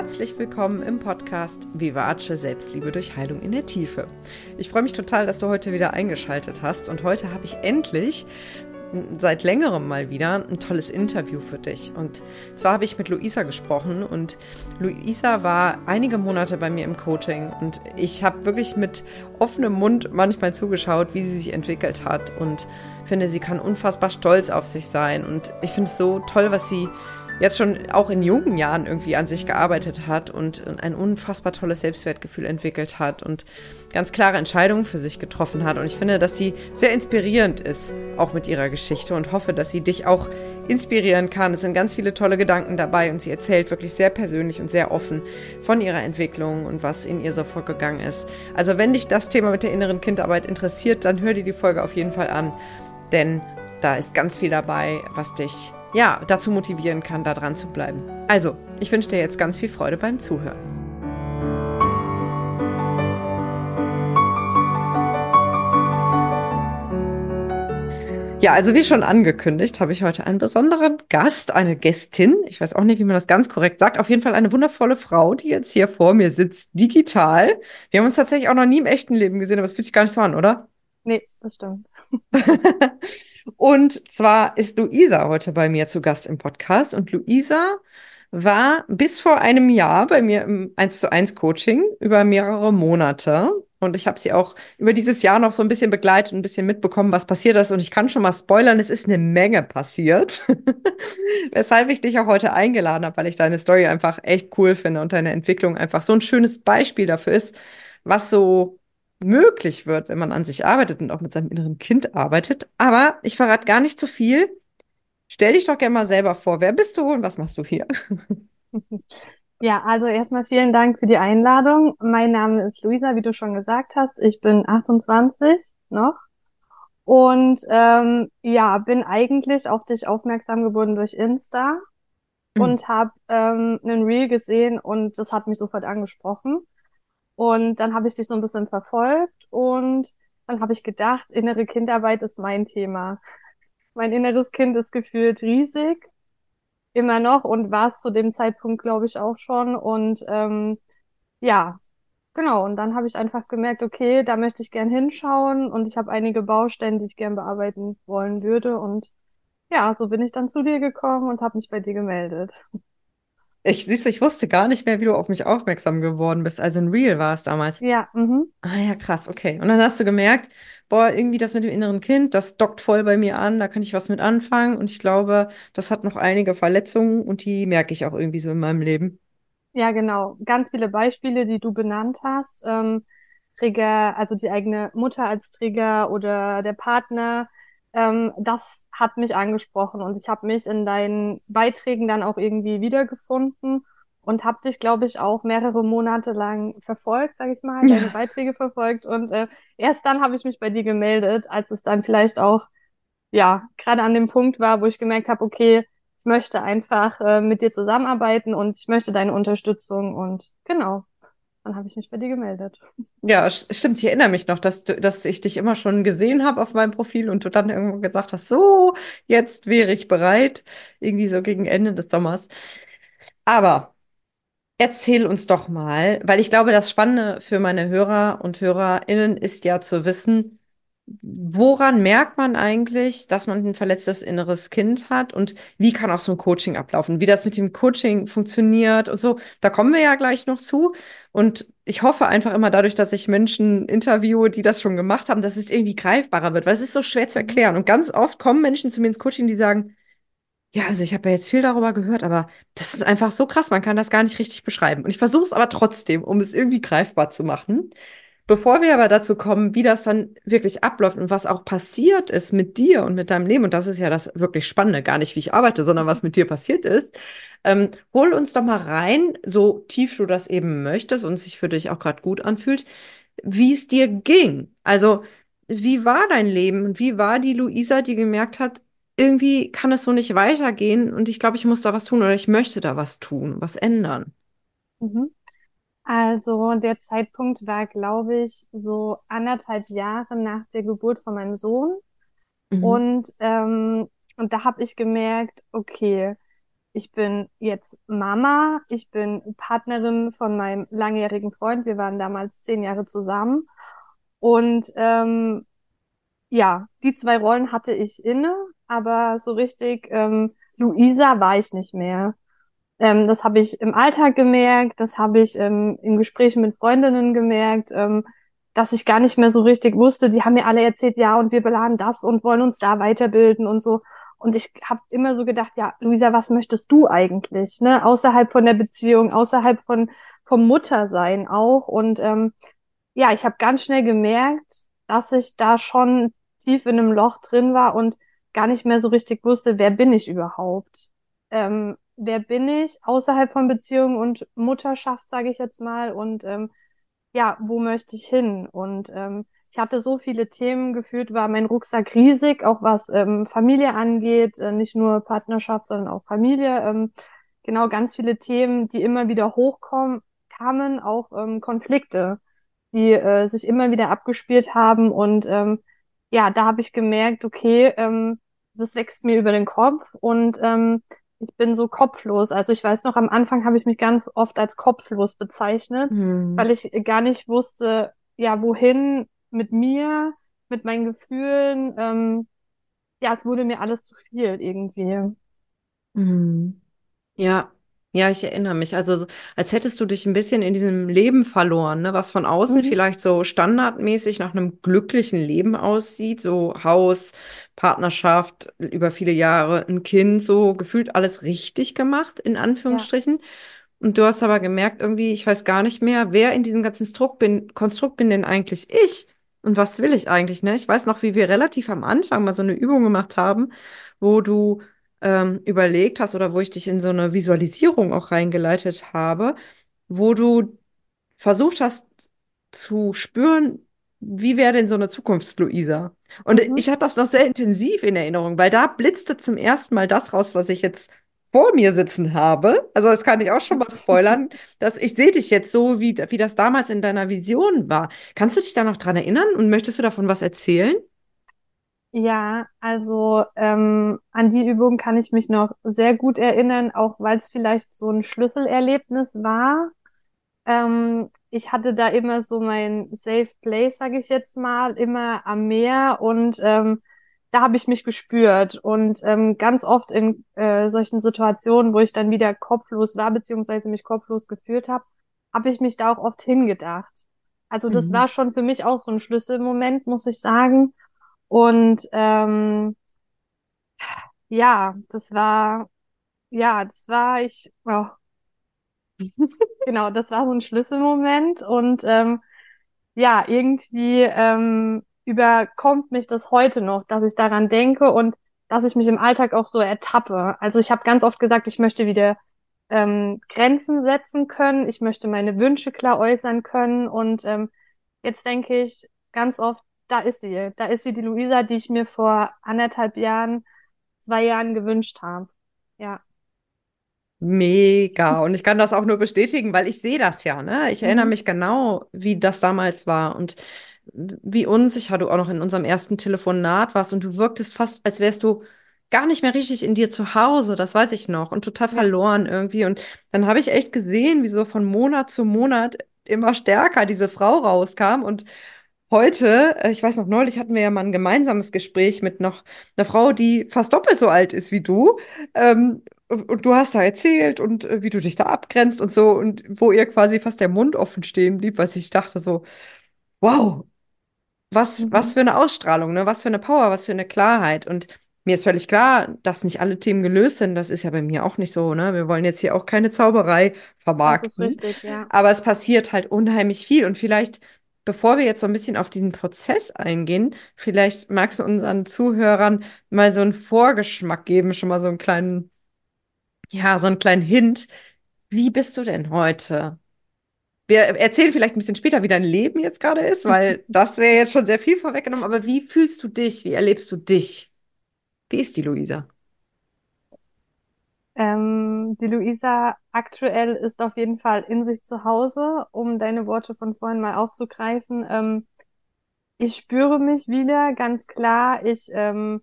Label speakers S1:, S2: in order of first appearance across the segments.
S1: herzlich willkommen im Podcast Vivace Selbstliebe durch Heilung in der Tiefe. Ich freue mich total, dass du heute wieder eingeschaltet hast und heute habe ich endlich seit längerem mal wieder ein tolles Interview für dich. Und zwar habe ich mit Luisa gesprochen und Luisa war einige Monate bei mir im Coaching und ich habe wirklich mit offenem Mund manchmal zugeschaut, wie sie sich entwickelt hat und finde, sie kann unfassbar stolz auf sich sein und ich finde es so toll, was sie jetzt schon auch in jungen Jahren irgendwie an sich gearbeitet hat und ein unfassbar tolles Selbstwertgefühl entwickelt hat und ganz klare Entscheidungen für sich getroffen hat. Und ich finde, dass sie sehr inspirierend ist, auch mit ihrer Geschichte und hoffe, dass sie dich auch inspirieren kann. Es sind ganz viele tolle Gedanken dabei und sie erzählt wirklich sehr persönlich und sehr offen von ihrer Entwicklung und was in ihr so vorgegangen ist. Also wenn dich das Thema mit der inneren Kindarbeit interessiert, dann hör dir die Folge auf jeden Fall an, denn da ist ganz viel dabei, was dich ja, dazu motivieren kann, da dran zu bleiben. Also, ich wünsche dir jetzt ganz viel Freude beim Zuhören. Ja, also wie schon angekündigt, habe ich heute einen besonderen Gast, eine Gästin. Ich weiß auch nicht, wie man das ganz korrekt sagt. Auf jeden Fall eine wundervolle Frau, die jetzt hier vor mir sitzt, digital. Wir haben uns tatsächlich auch noch nie im echten Leben gesehen, aber es fühlt sich gar nicht so an, oder?
S2: Nee, das stimmt.
S1: und zwar ist Luisa heute bei mir zu Gast im Podcast. Und Luisa war bis vor einem Jahr bei mir im 1 zu 1 Coaching über mehrere Monate. Und ich habe sie auch über dieses Jahr noch so ein bisschen begleitet und ein bisschen mitbekommen, was passiert ist. Und ich kann schon mal spoilern, es ist eine Menge passiert. Weshalb ich dich auch heute eingeladen habe, weil ich deine Story einfach echt cool finde und deine Entwicklung einfach so ein schönes Beispiel dafür ist, was so möglich wird, wenn man an sich arbeitet und auch mit seinem inneren Kind arbeitet. Aber ich verrate gar nicht zu viel. Stell dich doch gerne mal selber vor. Wer bist du und was machst du hier?
S2: Ja, also erstmal vielen Dank für die Einladung. Mein Name ist Luisa, wie du schon gesagt hast. Ich bin 28 noch und ähm, ja, bin eigentlich auf dich aufmerksam geworden durch Insta mhm. und habe ähm, einen Reel gesehen und das hat mich sofort angesprochen. Und dann habe ich dich so ein bisschen verfolgt und dann habe ich gedacht, innere Kindarbeit ist mein Thema. Mein inneres Kind ist gefühlt riesig, immer noch und war es zu dem Zeitpunkt, glaube ich, auch schon. Und ähm, ja, genau. Und dann habe ich einfach gemerkt, okay, da möchte ich gern hinschauen und ich habe einige Baustellen, die ich gern bearbeiten wollen würde. Und ja, so bin ich dann zu dir gekommen und habe mich bei dir gemeldet.
S1: Ich, siehst ich wusste gar nicht mehr, wie du auf mich aufmerksam geworden bist. Also ein Real war es damals.
S2: Ja. Mhm.
S1: Ah ja, krass, okay. Und dann hast du gemerkt, boah, irgendwie das mit dem inneren Kind, das dockt voll bei mir an, da kann ich was mit anfangen. Und ich glaube, das hat noch einige Verletzungen und die merke ich auch irgendwie so in meinem Leben.
S2: Ja, genau. Ganz viele Beispiele, die du benannt hast. Ähm, Trigger, also die eigene Mutter als Trigger oder der Partner ähm, das hat mich angesprochen und ich habe mich in deinen Beiträgen dann auch irgendwie wiedergefunden und habe dich, glaube ich, auch mehrere Monate lang verfolgt, sage ich mal, deine Beiträge verfolgt und äh, erst dann habe ich mich bei dir gemeldet, als es dann vielleicht auch ja gerade an dem Punkt war, wo ich gemerkt habe, okay, ich möchte einfach äh, mit dir zusammenarbeiten und ich möchte deine Unterstützung und genau. Dann habe ich mich bei dir gemeldet.
S1: Ja, stimmt. Ich erinnere mich noch, dass, du, dass ich dich immer schon gesehen habe auf meinem Profil und du dann irgendwo gesagt hast, so, jetzt wäre ich bereit. Irgendwie so gegen Ende des Sommers. Aber erzähl uns doch mal, weil ich glaube, das Spannende für meine Hörer und HörerInnen ist ja zu wissen, woran merkt man eigentlich, dass man ein verletztes inneres Kind hat und wie kann auch so ein Coaching ablaufen, wie das mit dem Coaching funktioniert und so. Da kommen wir ja gleich noch zu. Und ich hoffe einfach immer dadurch, dass ich Menschen interviewe, die das schon gemacht haben, dass es irgendwie greifbarer wird, weil es ist so schwer zu mhm. erklären. Und ganz oft kommen Menschen zu mir ins Coaching, die sagen, ja, also ich habe ja jetzt viel darüber gehört, aber das ist einfach so krass, man kann das gar nicht richtig beschreiben. Und ich versuche es aber trotzdem, um es irgendwie greifbar zu machen. Bevor wir aber dazu kommen, wie das dann wirklich abläuft und was auch passiert ist mit dir und mit deinem Leben, und das ist ja das wirklich Spannende, gar nicht wie ich arbeite, sondern was mit dir passiert ist, ähm, hol uns doch mal rein, so tief du das eben möchtest und sich für dich auch gerade gut anfühlt, wie es dir ging. Also, wie war dein Leben und wie war die Luisa, die gemerkt hat, irgendwie kann es so nicht weitergehen und ich glaube, ich muss da was tun oder ich möchte da was tun, was ändern.
S2: Mhm. Also der Zeitpunkt war, glaube ich, so anderthalb Jahre nach der Geburt von meinem Sohn. Mhm. Und, ähm, und da habe ich gemerkt, okay, ich bin jetzt Mama, ich bin Partnerin von meinem langjährigen Freund. Wir waren damals zehn Jahre zusammen. Und ähm, ja, die zwei Rollen hatte ich inne, aber so richtig ähm, Luisa war ich nicht mehr. Ähm, das habe ich im Alltag gemerkt, das habe ich ähm, in Gesprächen mit Freundinnen gemerkt, ähm, dass ich gar nicht mehr so richtig wusste. Die haben mir alle erzählt, ja, und wir planen das und wollen uns da weiterbilden und so. Und ich habe immer so gedacht, ja, Luisa, was möchtest du eigentlich? Ne? Außerhalb von der Beziehung, außerhalb von vom Muttersein auch. Und ähm, ja, ich habe ganz schnell gemerkt, dass ich da schon tief in einem Loch drin war und gar nicht mehr so richtig wusste, wer bin ich überhaupt? Ähm, wer bin ich außerhalb von Beziehung und Mutterschaft, sage ich jetzt mal, und ähm, ja, wo möchte ich hin? Und ähm, ich hatte so viele Themen geführt, war mein Rucksack riesig, auch was ähm, Familie angeht, äh, nicht nur Partnerschaft, sondern auch Familie. Ähm, genau, ganz viele Themen, die immer wieder hochkommen, kamen, auch ähm, Konflikte, die äh, sich immer wieder abgespielt haben. Und ähm, ja, da habe ich gemerkt, okay, ähm, das wächst mir über den Kopf und ähm, ich bin so kopflos. Also ich weiß noch, am Anfang habe ich mich ganz oft als kopflos bezeichnet,
S1: Hm.
S2: weil ich gar nicht wusste, ja, wohin mit mir, mit meinen Gefühlen. Ähm, ja, es wurde mir alles zu viel irgendwie.
S1: Hm. Ja, ja, ich erinnere mich. Also, so, als hättest du dich ein bisschen in diesem Leben verloren, ne? Was von außen
S2: Mhm.
S1: vielleicht so standardmäßig nach einem glücklichen Leben aussieht, so Haus, Partnerschaft, über viele Jahre, ein Kind, so gefühlt alles richtig gemacht, in
S2: Ja.
S1: Anführungsstrichen. Und du hast aber gemerkt, irgendwie, ich weiß gar nicht mehr, wer in diesem ganzen Struck bin, Konstrukt bin denn eigentlich ich? Und was will ich eigentlich, ne? Ich weiß noch, wie wir relativ am Anfang mal so eine Übung gemacht haben, wo du ähm, überlegt hast oder wo ich dich in so eine Visualisierung auch reingeleitet habe, wo du versucht hast zu spüren, wie wäre denn so eine Zukunfts-Luisa? Und
S2: Mhm.
S1: ich hatte das noch sehr intensiv in Erinnerung, weil da blitzte zum ersten Mal das raus, was ich jetzt vor mir sitzen habe. Also das kann ich auch schon mal spoilern, dass ich sehe dich jetzt so, wie, wie das damals in deiner Vision war. Kannst du dich da noch dran erinnern und möchtest du davon was erzählen?
S2: Ja, also ähm, an die Übung kann ich mich noch sehr gut erinnern, auch weil es vielleicht so ein Schlüsselerlebnis war. Ähm, ich hatte da immer so mein Safe Place, sage ich jetzt mal, immer am Meer und ähm, da habe ich mich gespürt und ähm, ganz oft in äh, solchen Situationen, wo ich dann wieder kopflos war, beziehungsweise mich kopflos gefühlt habe, habe ich mich da auch oft hingedacht. Also das
S1: Mhm.
S2: war schon für mich auch so ein Schlüsselmoment, muss ich sagen. Und ähm, ja, das war, ja, das war ich, oh, genau, das war so ein Schlüsselmoment und ähm, ja, irgendwie ähm, überkommt mich das heute noch, dass ich daran denke und dass ich mich im Alltag auch so ertappe. Also ich habe ganz oft gesagt, ich möchte wieder ähm, Grenzen setzen können, ich möchte meine Wünsche klar äußern können und ähm, jetzt denke ich ganz oft, da ist sie, da ist sie, die Luisa, die ich mir vor anderthalb Jahren, zwei Jahren gewünscht habe. Ja.
S1: Mega. Und ich kann das auch nur bestätigen, weil ich sehe das ja, ne? Ich erinnere
S2: Mhm.
S1: mich genau, wie das damals war und wie unsicher du auch noch in unserem ersten Telefonat warst und du wirktest fast, als wärst du gar nicht mehr richtig in dir zu Hause, das weiß ich noch, und total verloren irgendwie. Und dann habe ich echt gesehen, wie so von Monat zu Monat immer stärker diese Frau rauskam und Heute, äh, ich weiß noch, neulich hatten wir ja mal ein gemeinsames Gespräch mit noch einer Frau, die fast doppelt so alt ist wie du. Ähm, und, du hast da erzählt und äh, wie du dich da abgrenzt und so und wo ihr quasi fast der Mund offen stehen blieb, weil ich dachte so, wow, was, was
S2: mhm.
S1: für eine Ausstrahlung, ne? Was für eine Power, was für eine Klarheit. Und mir ist völlig klar, dass nicht alle Themen gelöst sind. Das ist ja bei mir auch nicht so, ne? Wir wollen jetzt hier auch keine Zauberei vermarkten.
S2: richtig, ja.
S1: Aber es passiert halt unheimlich viel. Und vielleicht, bevor wir jetzt so ein bisschen auf diesen Prozess eingehen, vielleicht magst du unseren Zuhörern mal so einen Vorgeschmack geben, schon mal so einen kleinen, ja, so einen kleinen Hint. Wie bist du denn heute? Wir erzählen vielleicht ein bisschen später, wie dein Leben jetzt gerade ist, weil das wäre jetzt schon sehr viel vorweggenommen. Aber wie fühlst du dich? Wie erlebst du dich? Wie ist die Luisa?
S2: Ähm, die Luisa aktuell ist auf jeden Fall in sich zu Hause, um deine Worte von vorhin mal aufzugreifen. Ähm, ich spüre mich wieder, ganz klar. Ich ähm,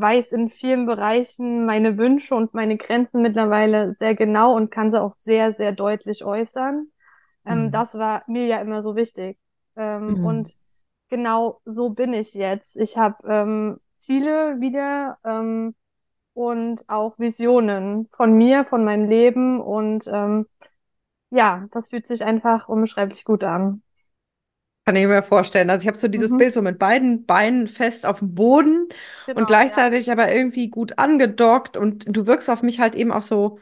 S2: weiß in vielen Bereichen meine Wünsche und meine Grenzen mittlerweile sehr genau und kann sie auch sehr, sehr deutlich äußern. Ähm,
S1: Mhm.
S2: das war mir ja immer so wichtig. Ähm,
S1: Mhm.
S2: und genau so bin ich jetzt. Ich habe ähm, Ziele wieder ähm, und auch Visionen von mir, von meinem Leben und ähm, ja, das fühlt sich einfach unbeschreiblich gut an.
S1: Kann ich mir vorstellen. Also ich habe so dieses
S2: Mhm.
S1: Bild so mit beiden Beinen fest auf dem Boden und
S2: Genau, ja.
S1: gleichzeitig aber irgendwie gut angedockt und du wirkst auf mich halt eben auch so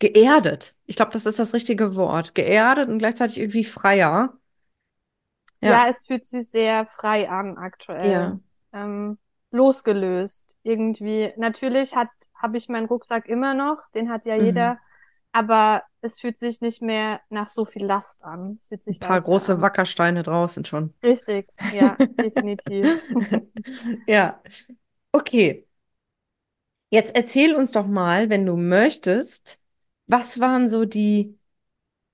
S1: geerdet. Ich glaube, das ist das richtige Wort. Geerdet und gleichzeitig irgendwie freier.
S2: Ja,
S1: Ja,
S2: es fühlt sich sehr frei an aktuell.
S1: ja.
S2: Ähm, losgelöst irgendwie. Natürlich hat, habe ich meinen Rucksack immer noch, den hat ja
S1: Mhm.
S2: jeder, aber es fühlt sich nicht mehr nach so viel Last an. Es fühlt
S1: Ein
S2: sich
S1: paar
S2: leichter
S1: große
S2: an.
S1: Wackersteine draußen schon.
S2: Richtig, ja, definitiv.
S1: Ja, okay. Jetzt erzähl uns doch mal, wenn du möchtest, was waren so die,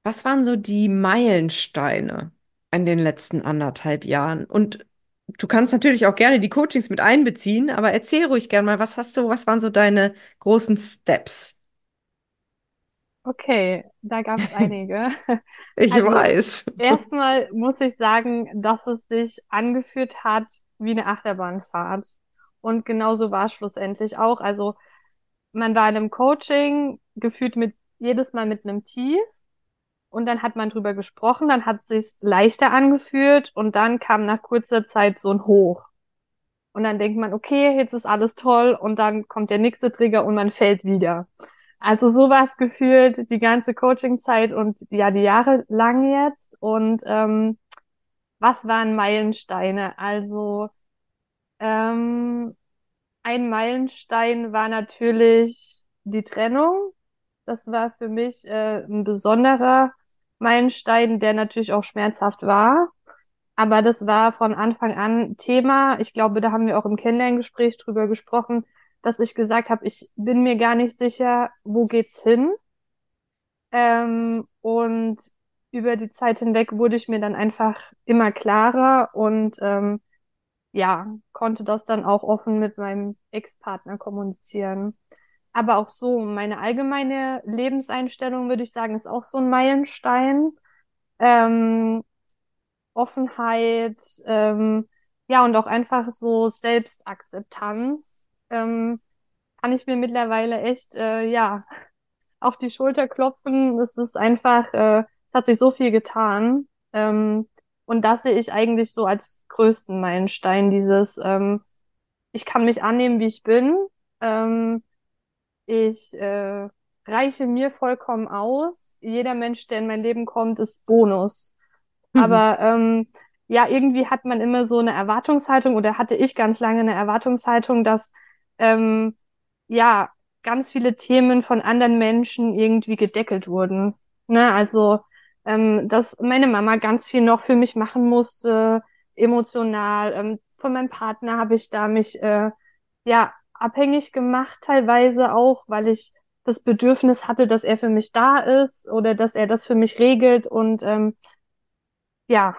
S1: was waren so die Meilensteine in den letzten anderthalb Jahren? Und du kannst natürlich auch gerne die Coachings mit einbeziehen, aber erzähl ruhig gerne mal, was hast du, was waren so deine großen Steps?
S2: Okay, da gab es einige.
S1: Ich
S2: Also
S1: weiß.
S2: erstmal muss ich sagen, dass es sich angefühlt hat wie eine Achterbahnfahrt. Und genauso war es schlussendlich auch. Also man war in einem Coaching, gefühlt mit jedes Mal mit einem Tief. Und dann hat man drüber gesprochen, dann hat es sich leichter angefühlt und dann kam nach kurzer Zeit so ein Hoch. Und dann denkt man, okay, jetzt ist alles toll und dann kommt der nächste Trigger und man fällt wieder. Also so war es gefühlt die ganze Coaching-Zeit und ja, die Jahre lang jetzt. Und ähm, was waren Meilensteine? Also ähm, ein Meilenstein war natürlich die Trennung. Das war für mich äh, ein besonderer Meilenstein, der natürlich auch schmerzhaft war. Aber das war von Anfang an Thema. Ich glaube, da haben wir auch im Kennenlerngespräch drüber gesprochen, dass ich gesagt habe, ich bin mir gar nicht sicher, wo geht's hin. Ähm, und über die Zeit hinweg wurde ich mir dann einfach immer klarer und ähm, ja, konnte das dann auch offen mit meinem Ex-Partner kommunizieren. Aber auch so, meine allgemeine Lebenseinstellung, würde ich sagen, ist auch so ein Meilenstein. Ähm, Offenheit, ähm, ja, und auch einfach so Selbstakzeptanz, ähm, kann ich mir mittlerweile echt, äh, ja, auf die Schulter klopfen. Es ist einfach, äh, es hat sich so viel getan. Ähm, und das sehe ich eigentlich so als größten Meilenstein, dieses, ähm, ich kann mich annehmen, wie ich bin. Ähm, ich äh, reiche mir vollkommen aus. Jeder Mensch, der in mein Leben kommt, ist Bonus. Aber ähm, ja, irgendwie hat man immer so eine Erwartungshaltung oder hatte ich ganz lange eine Erwartungshaltung, dass ähm, ja ganz viele Themen von anderen Menschen irgendwie gedeckelt wurden. Ne? Also, ähm, dass meine Mama ganz viel noch für mich machen musste, emotional. Ähm, von meinem Partner habe ich da mich äh, ja abhängig gemacht, teilweise auch, weil ich das Bedürfnis hatte, dass er für mich da ist oder dass er das für mich regelt und ähm, ja,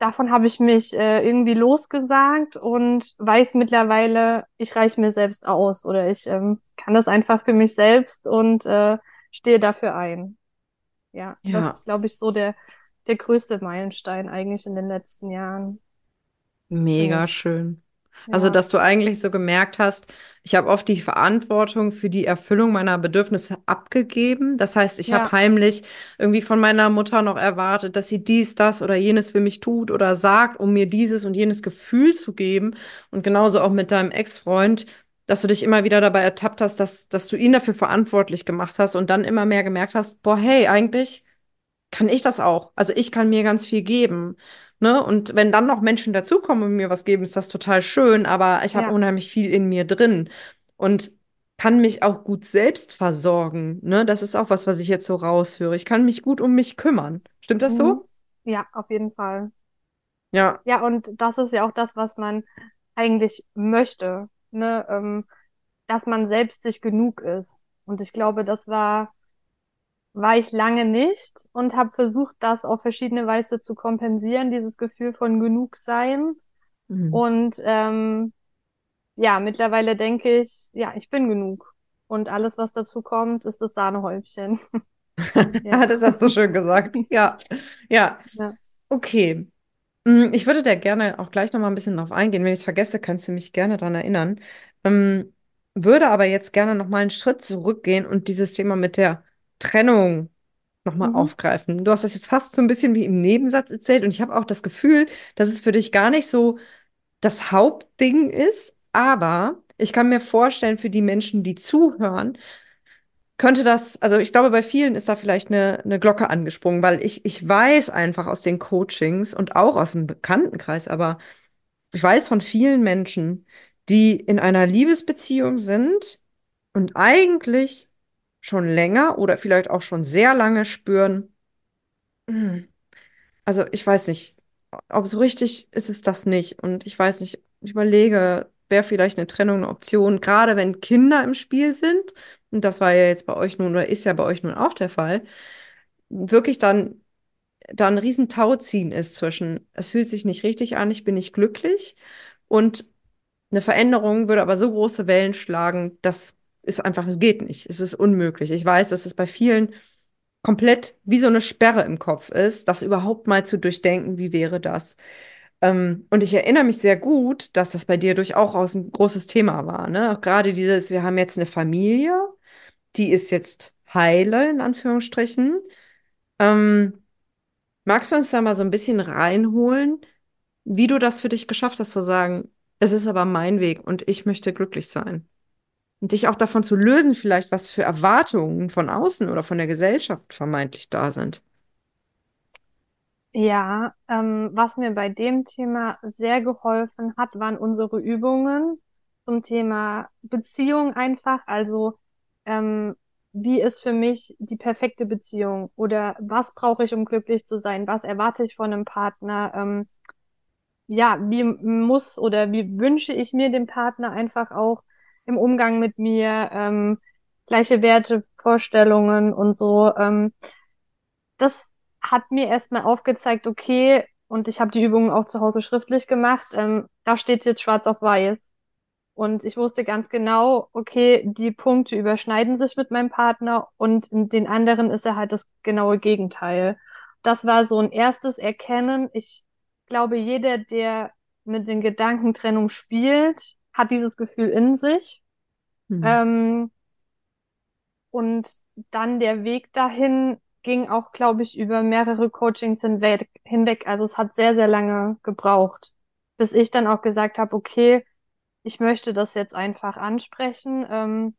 S2: davon habe ich mich äh, irgendwie losgesagt und weiß mittlerweile, ich reiche mir selbst aus oder ich ähm, kann das einfach für mich selbst und äh, stehe dafür ein. Ja, das
S1: Ja.
S2: ist, glaube ich, so der, der größte Meilenstein eigentlich in den letzten Jahren
S1: Mega
S2: mich.
S1: schön. Also, dass du eigentlich so gemerkt hast, ich habe oft die Verantwortung für die Erfüllung meiner Bedürfnisse abgegeben. Das heißt, ich habe
S2: ja,
S1: heimlich irgendwie von meiner Mutter noch erwartet, dass sie dies, das oder jenes für mich tut oder sagt, um mir dieses und jenes Gefühl zu geben. Und genauso auch mit deinem Ex-Freund, dass du dich immer wieder dabei ertappt hast, dass, dass du ihn dafür verantwortlich gemacht hast und dann immer mehr gemerkt hast, boah, hey, eigentlich kann ich das auch. Also ich kann mir ganz viel geben. Ne? Und wenn dann noch Menschen dazukommen und mir was geben, ist das total schön, aber ich habe
S2: ja.
S1: unheimlich viel in mir drin und kann mich auch gut selbst versorgen. Ne? Das ist auch was, was ich jetzt so raushöre. Ich kann mich gut um mich kümmern. Stimmt das
S2: Mhm.
S1: so?
S2: Ja, auf jeden Fall.
S1: Ja.
S2: Ja, und das ist ja auch das, was man eigentlich möchte, ne? Ähm, dass man selbst sich genug ist. Und ich glaube, das war war ich lange nicht und habe versucht, das auf verschiedene Weise zu kompensieren, dieses Gefühl von Genugsein.
S1: Mhm.
S2: Und ähm, ja, mittlerweile denke ich, ja, ich bin genug. Und alles, was dazu kommt, ist das Sahnehäubchen.
S1: Ja. Das hast du schön gesagt. Ja, ja.
S2: Ja.
S1: Okay. Mm, Ich würde da gerne auch gleich noch mal ein bisschen drauf eingehen. Wenn ich es vergesse, kannst du mich gerne daran erinnern. Ähm, würde aber jetzt gerne noch mal einen Schritt zurückgehen und dieses Thema mit der Trennung noch mal
S2: Mhm.
S1: aufgreifen. Du hast das jetzt fast so ein bisschen wie im Nebensatz erzählt und ich habe auch das Gefühl, dass es für dich gar nicht so das Hauptding ist, aber ich kann mir vorstellen, für die Menschen, die zuhören, könnte das, also ich glaube, bei vielen ist da vielleicht eine, eine Glocke angesprungen, weil ich, ich weiß einfach aus den Coachings und auch aus dem Bekanntenkreis, aber ich weiß von vielen Menschen, die in einer Liebesbeziehung sind und eigentlich schon länger oder vielleicht auch schon sehr lange spüren, "Hm, also ich weiß nicht, ob so richtig ist es das nicht. Und ich weiß nicht, ich überlege, wäre vielleicht eine Trennung eine Option, gerade wenn Kinder im Spiel sind. Und das war ja jetzt bei euch nun oder ist ja bei euch nun auch der Fall. Wirklich dann da ein riesen Tauziehen ist zwischen, es fühlt sich nicht richtig an, ich bin nicht glücklich und eine Veränderung würde aber so große Wellen schlagen, das ist einfach, es geht nicht, es ist unmöglich. Ich weiß, dass es bei vielen komplett wie so eine Sperre im Kopf ist, das überhaupt mal zu durchdenken, wie wäre das? Ähm, und ich erinnere mich sehr gut, dass das bei dir durchaus ein großes Thema war, ne? Gerade dieses, wir haben jetzt eine Familie, die ist jetzt heile, in Anführungsstrichen. Ähm, magst du uns da mal so ein bisschen reinholen, wie du das für dich geschafft hast, zu sagen, es ist aber mein Weg und ich möchte glücklich sein? Und dich auch davon zu lösen, vielleicht, was für Erwartungen von außen oder von der Gesellschaft vermeintlich da sind.
S2: Ja, ähm, was mir bei dem Thema sehr geholfen hat, waren unsere Übungen zum Thema Beziehung einfach. Also, ähm, wie ist für mich die perfekte Beziehung? Oder was brauche ich, um glücklich zu sein? Was erwarte ich von einem Partner? Ähm, ja, wie muss oder wie wünsche ich mir den Partner einfach auch im Umgang mit mir? Ähm, gleiche Werte, Vorstellungen und so. Ähm, das hat mir erstmal aufgezeigt, okay, und ich habe die Übungen auch zu Hause schriftlich gemacht, ähm, da steht jetzt schwarz auf weiß. Und ich wusste ganz genau, okay, die Punkte überschneiden sich mit meinem Partner und in den anderen ist er halt das genaue Gegenteil. Das war so ein erstes Erkennen. Ich glaube, jeder, der mit den Gedanken Trennung spielt, hat dieses Gefühl in sich.
S1: Mhm.
S2: Ähm, und dann der Weg dahin ging auch, glaube ich, über mehrere Coachings hinweg, hinweg. Also es hat sehr, sehr lange gebraucht, bis ich dann auch gesagt habe, okay, ich möchte das jetzt einfach ansprechen. Ähm,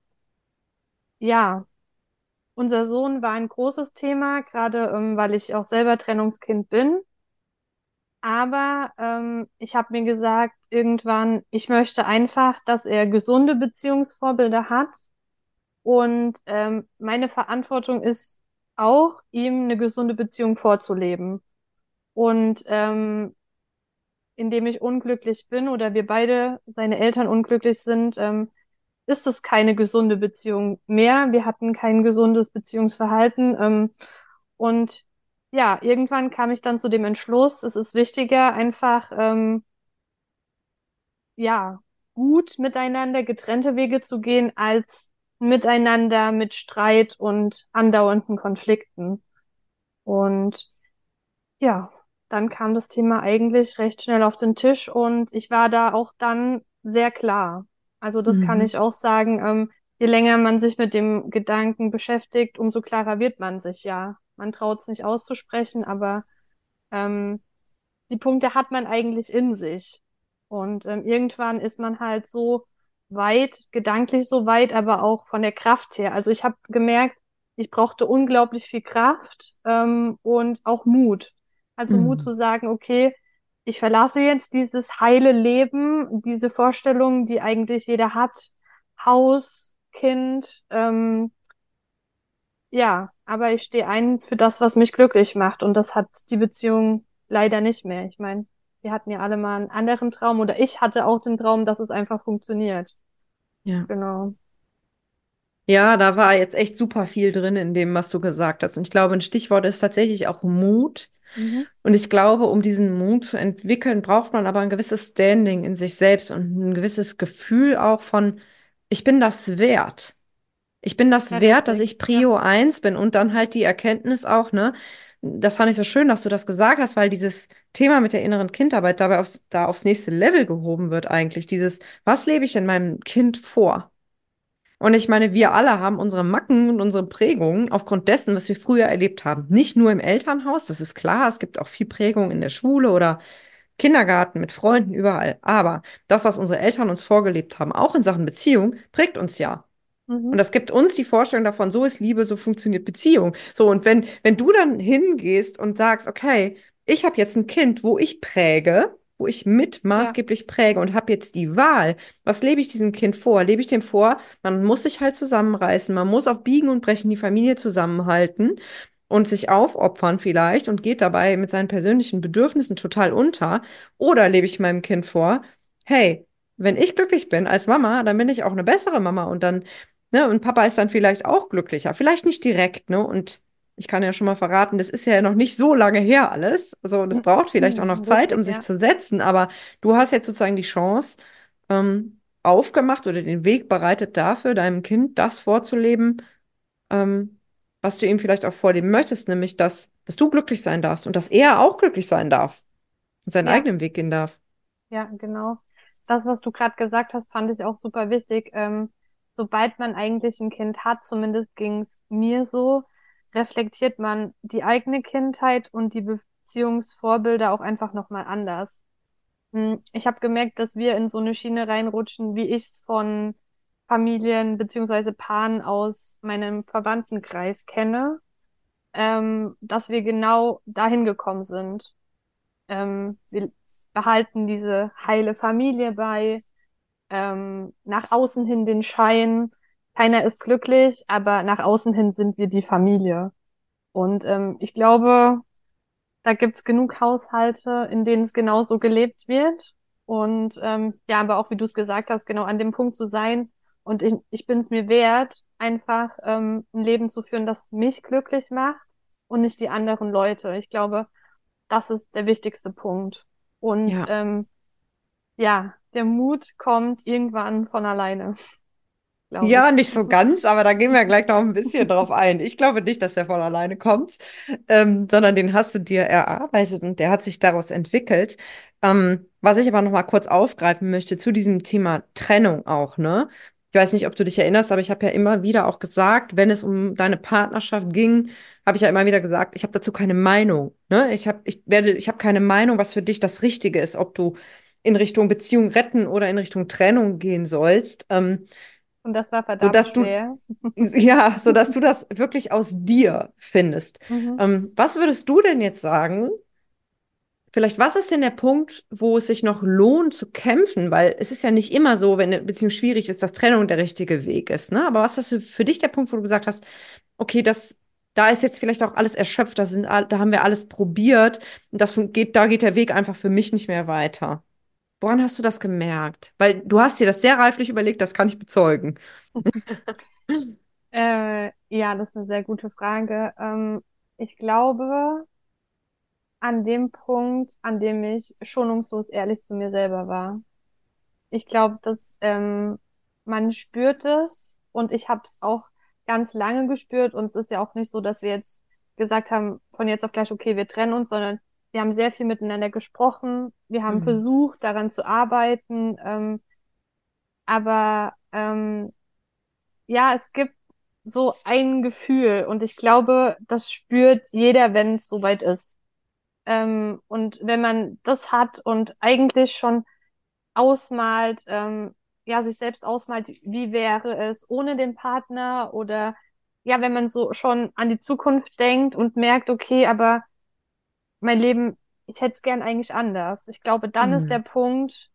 S2: ja, unser Sohn war ein großes Thema, gerade ähm, weil ich auch selber Trennungskind bin. Aber ähm, ich habe mir gesagt, irgendwann, ich möchte einfach, dass er gesunde Beziehungsvorbilder hat Und ähm, meine Verantwortung ist auch, ihm eine gesunde Beziehung vorzuleben. Und ähm, indem ich unglücklich bin oder wir beide, seine Eltern unglücklich sind, ähm, ist es keine gesunde Beziehung mehr. Wir hatten kein gesundes Beziehungsverhalten. Ähm, und ja, irgendwann kam ich dann zu dem Entschluss, es ist wichtiger, einfach ähm, ja, gut miteinander getrennte Wege zu gehen, als miteinander mit Streit und andauernden Konflikten. Und ja, dann kam das Thema eigentlich recht schnell auf den Tisch und ich war da auch dann sehr klar. Also das kann
S1: Mhm.
S2: ich auch sagen. Ähm, je länger man sich mit dem Gedanken beschäftigt, umso klarer wird man sich ja. Man traut es nicht auszusprechen, aber ähm, die Punkte hat man eigentlich in sich. Und ähm, irgendwann ist man halt so weit, gedanklich so weit, aber auch von der Kraft her. Also ich habe gemerkt, ich brauchte unglaublich viel Kraft ähm, und auch Mut. Also Mut
S1: Mhm.
S2: zu sagen, okay, ich verlasse jetzt dieses heile Leben, diese Vorstellungen, die eigentlich jeder hat, Haus, Kind, ähm, ja, aber ich stehe ein für das, was mich glücklich macht. Und das hat die Beziehung leider nicht mehr. Ich meine, wir hatten ja alle mal einen anderen Traum oder ich hatte auch den Traum, dass es einfach funktioniert.
S1: Ja.
S2: Genau.
S1: Ja, da war jetzt echt super viel drin in dem, was du gesagt hast. Und ich glaube, ein Stichwort ist tatsächlich auch Mut.
S2: Mhm.
S1: Und ich glaube, um diesen Mut zu entwickeln, braucht man aber ein gewisses Standing in sich selbst und ein gewisses Gefühl auch von, ich bin das wert. Ich bin das
S2: Ja,
S1: wert, dass ich
S2: Ja.
S1: Prio 1 bin und dann halt die Erkenntnis auch, ne? Das fand ich so schön, dass du das gesagt hast, weil dieses Thema mit der inneren Kindarbeit dabei aufs, da aufs nächste Level gehoben wird eigentlich. Dieses, was lebe ich in meinem Kind vor? Und ich meine, wir alle haben unsere Macken und unsere Prägungen aufgrund dessen, was wir früher erlebt haben. Nicht nur im Elternhaus, das ist klar, es gibt auch viel Prägung in der Schule oder Kindergarten, mit Freunden, überall. Aber das, was unsere Eltern uns vorgelebt haben, auch in Sachen Beziehung, prägt uns ja. Und
S2: Mhm.
S1: das gibt uns die Vorstellung davon, so ist Liebe, so funktioniert Beziehung. So, und wenn, wenn du dann hingehst und sagst, okay, ich habe jetzt ein Kind, wo ich präge, wo ich mit
S2: Ja.
S1: maßgeblich präge und habe jetzt die Wahl, was lebe ich diesem Kind vor? Lebe ich dem vor, man muss sich halt zusammenreißen, man muss auf Biegen und Brechen die Familie zusammenhalten und sich aufopfern vielleicht und geht dabei mit seinen persönlichen Bedürfnissen total unter. Oder lebe ich meinem Kind vor, hey, wenn ich glücklich bin als Mama, dann bin ich auch eine bessere Mama und dann Ne? Und Papa ist dann vielleicht auch glücklicher. Vielleicht nicht direkt, ne? Und ich kann ja schon mal verraten, das ist ja noch nicht so lange her alles. Also, das braucht vielleicht auch noch Zeit, um sich
S2: ja.
S1: zu setzen. Aber du hast jetzt sozusagen die Chance ähm, aufgemacht oder den Weg bereitet dafür, deinem Kind das vorzuleben, ähm, was du ihm vielleicht auch vorleben möchtest, nämlich dass, dass du glücklich sein darfst und dass er auch glücklich sein darf und seinen
S2: Ja.
S1: eigenen Weg gehen darf.
S2: Ja, genau. Das, was du gerade gesagt hast, fand ich auch super wichtig. Ähm, sobald man eigentlich ein Kind hat, zumindest ging es mir so, reflektiert man die eigene Kindheit und die Beziehungsvorbilder auch einfach nochmal anders. Hm, Ich habe gemerkt, dass wir in so eine Schiene reinrutschen, wie ich es von Familien beziehungsweise Paaren aus meinem Verwandtenkreis kenne, ähm, dass wir genau dahin gekommen sind. Ähm, wir behalten diese heile Familie bei, ähm, nach außen hin den Schein. Keiner ist glücklich, aber nach außen hin sind wir die Familie. Und ähm, ich glaube, da gibt's genug Haushalte, in denen es genauso gelebt wird. Und ähm, ja, aber auch wie du es gesagt hast, genau an dem Punkt zu sein. Und ich, ich bin es mir wert, einfach ähm, ein Leben zu führen, das mich glücklich macht und nicht die anderen Leute. Ich glaube, das ist der wichtigste Punkt. Und
S1: Ja.
S2: ähm, ja, der Mut kommt irgendwann von alleine,
S1: Ja,
S2: ich.
S1: nicht so ganz, aber da gehen wir gleich noch ein bisschen drauf ein. Ich glaube nicht, dass der von alleine kommt, ähm, sondern den hast du dir erarbeitet und der hat sich daraus entwickelt. Ähm, was ich aber noch mal kurz aufgreifen möchte zu diesem Thema Trennung auch, ne? Ich weiß nicht, ob du dich erinnerst, aber ich habe ja immer wieder auch gesagt, wenn es um deine Partnerschaft ging, habe ich ja immer wieder gesagt, ich habe dazu keine Meinung, ne? Ich habe, ich werde, ich habe keine Meinung, was für dich das Richtige ist, ob du in Richtung Beziehung retten oder in Richtung Trennung gehen sollst. Ähm,
S2: Und das war verdammt
S1: sodass du,
S2: schwer.
S1: ja, sodass du das wirklich aus dir findest.
S2: Mhm.
S1: Ähm, was würdest du denn jetzt sagen? Vielleicht, was ist denn der Punkt, wo es sich noch lohnt zu kämpfen? Weil es ist ja nicht immer so, wenn eine Beziehung schwierig ist, dass Trennung der richtige Weg ist, ne? Aber was ist für für dich der Punkt, wo du gesagt hast, okay, das, da ist jetzt vielleicht auch alles erschöpft, das sind, da haben wir alles probiert, und das geht, da geht der Weg einfach für mich nicht mehr weiter. Woran hast du das gemerkt? Weil du hast dir das sehr reiflich überlegt, das kann ich bezeugen.
S2: Äh, ja, das ist eine sehr gute Frage. Ähm, ich glaube, an dem Punkt, an dem ich schonungslos ehrlich zu mir selber war. Ich glaube, dass ähm, man spürt es und ich habe es auch ganz lange gespürt und es ist ja auch nicht so, dass wir jetzt gesagt haben, von jetzt auf gleich, okay, wir trennen uns, sondern wir haben sehr viel miteinander gesprochen, wir haben
S1: Mhm.
S2: versucht, daran zu arbeiten, ähm, aber ähm, ja, es gibt so ein Gefühl und ich glaube, das spürt jeder, wenn es soweit ist. Ähm, und wenn man das hat und eigentlich schon ausmalt, ähm, ja, sich selbst ausmalt, wie wäre es ohne den Partner oder ja, wenn man so schon an die Zukunft denkt und merkt, okay, aber mein Leben, ich hätte es gern eigentlich anders. Ich glaube, dann ist der
S1: Mhm.
S2: Punkt,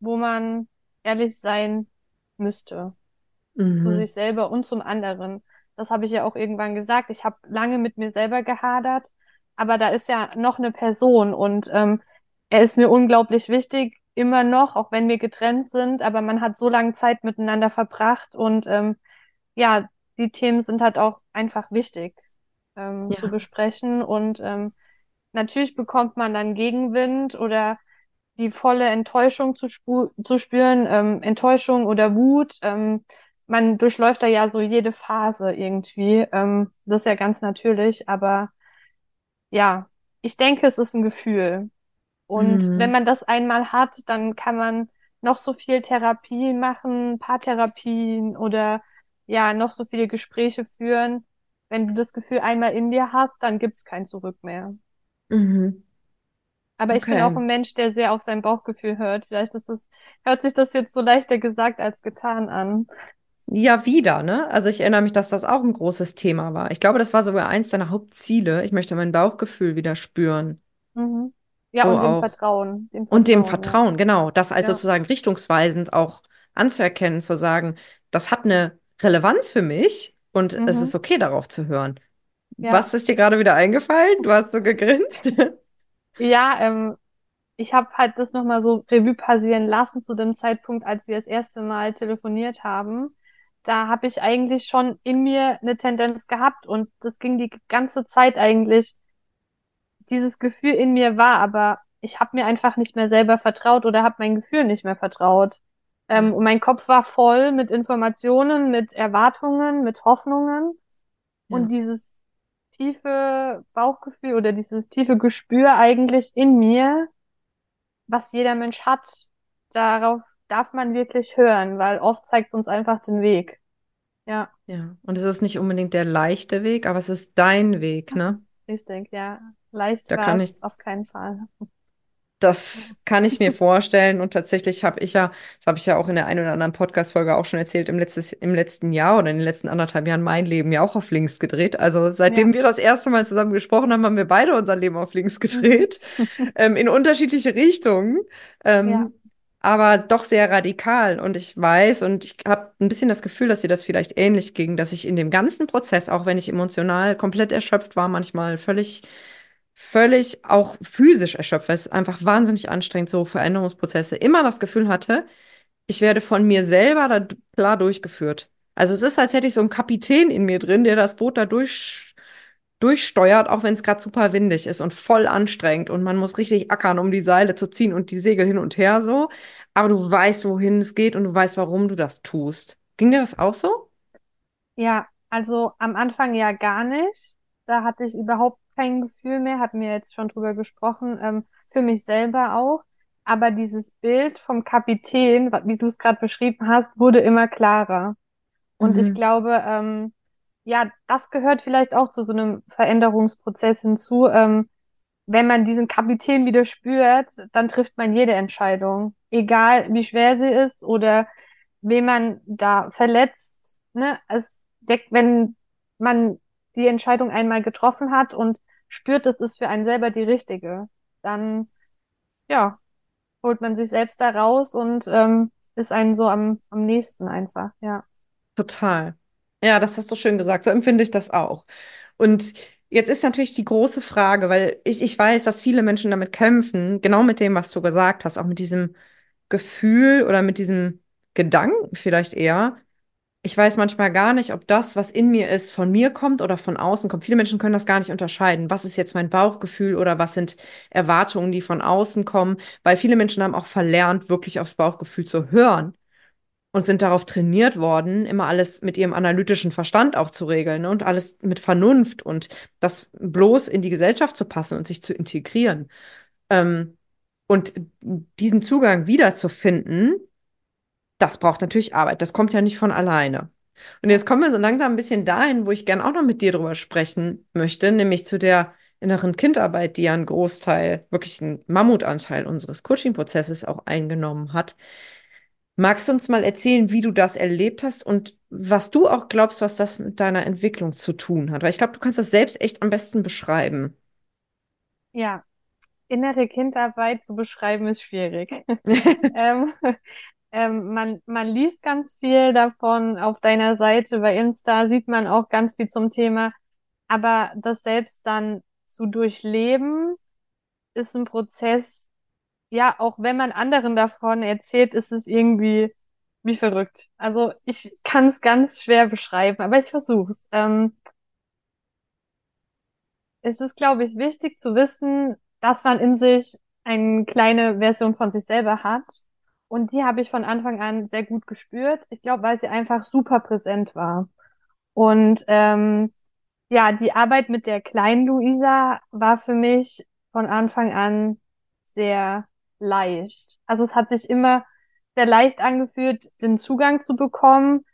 S2: wo man ehrlich sein müsste zu
S1: Mhm.
S2: sich selber und zum anderen. Das habe ich ja auch irgendwann gesagt. Ich habe lange mit mir selber gehadert, aber da ist ja noch eine Person und ähm, er ist mir unglaublich wichtig, immer noch, auch wenn wir getrennt sind, aber man hat so lange Zeit miteinander verbracht und ähm, ja, die Themen sind halt auch einfach wichtig ähm, zu
S1: Ja.
S2: besprechen und ähm, natürlich bekommt man dann Gegenwind oder die volle Enttäuschung zu, zu spüren, ähm, Enttäuschung oder Wut. Ähm, man durchläuft da ja so jede Phase irgendwie. Ähm, das ist ja ganz natürlich, aber ja, ich denke, es ist ein Gefühl. Und wenn
S1: Mhm.
S2: man das einmal hat, dann kann man noch so viel Therapie machen, Paartherapien oder ja, noch so viele Gespräche führen. Wenn du das Gefühl einmal in dir hast, dann gibt's kein Zurück mehr.
S1: Mhm.
S2: Aber ich bin auch
S1: Okay.
S2: ein Mensch, der sehr auf sein Bauchgefühl hört. Vielleicht ist es, hört sich das jetzt so leichter gesagt als getan an.
S1: Ja, wieder, ne? Also ich erinnere mich, dass das auch ein großes Thema war. Ich glaube, das war sogar eins deiner Hauptziele. Ich möchte mein Bauchgefühl wieder spüren.
S2: Mhm. Ja,
S1: So
S2: und dem
S1: auch.
S2: Vertrauen, dem
S1: Und dem
S2: Vertrauen, ja.
S1: Vertrauen, genau. Das als
S2: Ja,
S1: sozusagen richtungsweisend auch anzuerkennen, zu sagen, das hat eine Relevanz für mich und es
S2: mhm.
S1: ist okay, darauf zu hören.
S2: Ja,
S1: Was ist dir gerade wieder eingefallen? Du hast so gegrinst.
S2: ja, ähm, ich habe halt das nochmal so Revue passieren lassen zu dem Zeitpunkt, als wir das erste Mal telefoniert haben. Da habe ich eigentlich schon in mir eine Tendenz gehabt und das ging die ganze Zeit eigentlich. Dieses Gefühl in mir war, aber ich habe mir einfach nicht mehr selber vertraut oder habe mein Gefühl nicht mehr vertraut. Ähm,
S1: Ja,
S2: und mein Kopf war voll mit Informationen, mit Erwartungen, mit Hoffnungen und
S1: ja,
S2: dieses tiefe Bauchgefühl oder dieses tiefe Gespür eigentlich in mir was jeder Mensch hat, darauf darf man wirklich hören, weil oft zeigt uns einfach den Weg. Ja,
S1: ja. Und es ist nicht unbedingt der leichte Weg, aber es ist dein Weg, ne?
S2: richtig, ja. Leicht
S1: Da
S2: war
S1: kann ich
S2: auf keinen Fall.
S1: Das kann ich mir vorstellen. Und tatsächlich habe ich ja, das habe ich ja auch in der einen oder anderen Podcast-Folge auch schon erzählt, im, letztes, im letzten Jahr oder in den letzten anderthalb Jahren mein Leben ja auch auf links gedreht. Also
S2: Ja.
S1: seitdem wir das erste Mal zusammen gesprochen haben, haben wir beide unser Leben auf links gedreht, ähm, in unterschiedliche Richtungen,
S2: Ja,
S1: ähm, aber doch sehr radikal. Und ich weiß und ich habe ein bisschen das Gefühl, dass dir das vielleicht ähnlich ging, dass ich in dem ganzen Prozess, auch wenn ich emotional komplett erschöpft war, manchmal völlig völlig auch physisch erschöpft, weil es einfach wahnsinnig anstrengend, so Veränderungsprozesse, immer das Gefühl hatte, ich werde von mir selber da klar durchgeführt. Also es ist, als hätte ich so einen Kapitän in mir drin, der das Boot da durch, durchsteuert, auch wenn es gerade super windig ist und voll anstrengend und man muss richtig ackern, um die Seile zu ziehen und die Segel hin und her so. Aber du weißt, wohin es geht und du weißt, warum du das tust. Ging dir das auch so?
S2: ja, also am Anfang ja gar nicht. Da hatte ich überhaupt kein Gefühl mehr, hatten wir jetzt schon drüber gesprochen, ähm, für mich selber auch. Aber dieses Bild vom Kapitän, wie du es gerade beschrieben hast, wurde immer klarer. Und ich
S1: Mhm.
S2: glaube, ähm, ja, das gehört vielleicht auch zu so einem Veränderungsprozess hinzu. Ähm, wenn man diesen Kapitän wieder spürt, dann trifft man jede Entscheidung, egal wie schwer sie ist oder wen man da verletzt. Ne? Es wenn man die Entscheidung einmal getroffen hat und spürt, es ist für einen selber die richtige, dann ja, holt man sich selbst da raus und ähm, ist einen so am, am nächsten einfach, ja.
S1: Total. Ja, das hast du schön gesagt. So empfinde ich das auch. Und jetzt ist natürlich die große Frage, weil ich, ich weiß, dass viele Menschen damit kämpfen, genau mit dem, was du gesagt hast, auch mit diesem Gefühl oder mit diesem Gedanken vielleicht eher. Ich weiß manchmal gar nicht, ob das, was in mir ist, von mir kommt oder von außen kommt. Viele Menschen können das gar nicht unterscheiden. Was ist jetzt mein Bauchgefühl oder was sind Erwartungen, die von außen kommen? Weil viele Menschen haben auch verlernt, wirklich aufs Bauchgefühl zu hören und sind darauf trainiert worden, immer alles mit ihrem analytischen Verstand auch zu regeln? Und alles mit Vernunft und das bloß in die Gesellschaft zu passen und sich zu integrieren. Ähm, und diesen Zugang wiederzufinden, das braucht natürlich Arbeit. Das kommt ja nicht von alleine. Und jetzt kommen wir so langsam ein bisschen dahin, wo ich gern auch noch mit dir drüber sprechen möchte, nämlich zu der inneren Kindarbeit, die ja einen Großteil, wirklich einen Mammutanteil unseres Coaching-Prozesses auch eingenommen hat. Magst du uns mal erzählen, wie du das erlebt hast und was du auch glaubst, was das mit deiner Entwicklung zu tun hat? Weil ich glaube, du kannst das selbst echt am besten beschreiben.
S2: ja. Innere Kindarbeit zu beschreiben ist schwierig. Ähm, ähm, man, man liest ganz viel davon auf deiner Seite. Bei Insta sieht man auch ganz viel zum Thema. Aber das selbst dann zu durchleben, ist ein Prozess. Ja, auch wenn man anderen davon erzählt, ist es irgendwie wie verrückt. Also ich kann es ganz schwer beschreiben, aber ich versuche es. Ähm, es ist, glaube ich, wichtig zu wissen, dass man in sich eine kleine Version von sich selber hat. Und die habe ich von Anfang an sehr gut gespürt. Ich glaube, weil sie einfach super präsent war. Und ähm, ja, die Arbeit mit der kleinen Luisa war für mich von Anfang an sehr leicht. Also es hat sich immer sehr leicht angefühlt, den Zugang zu bekommen.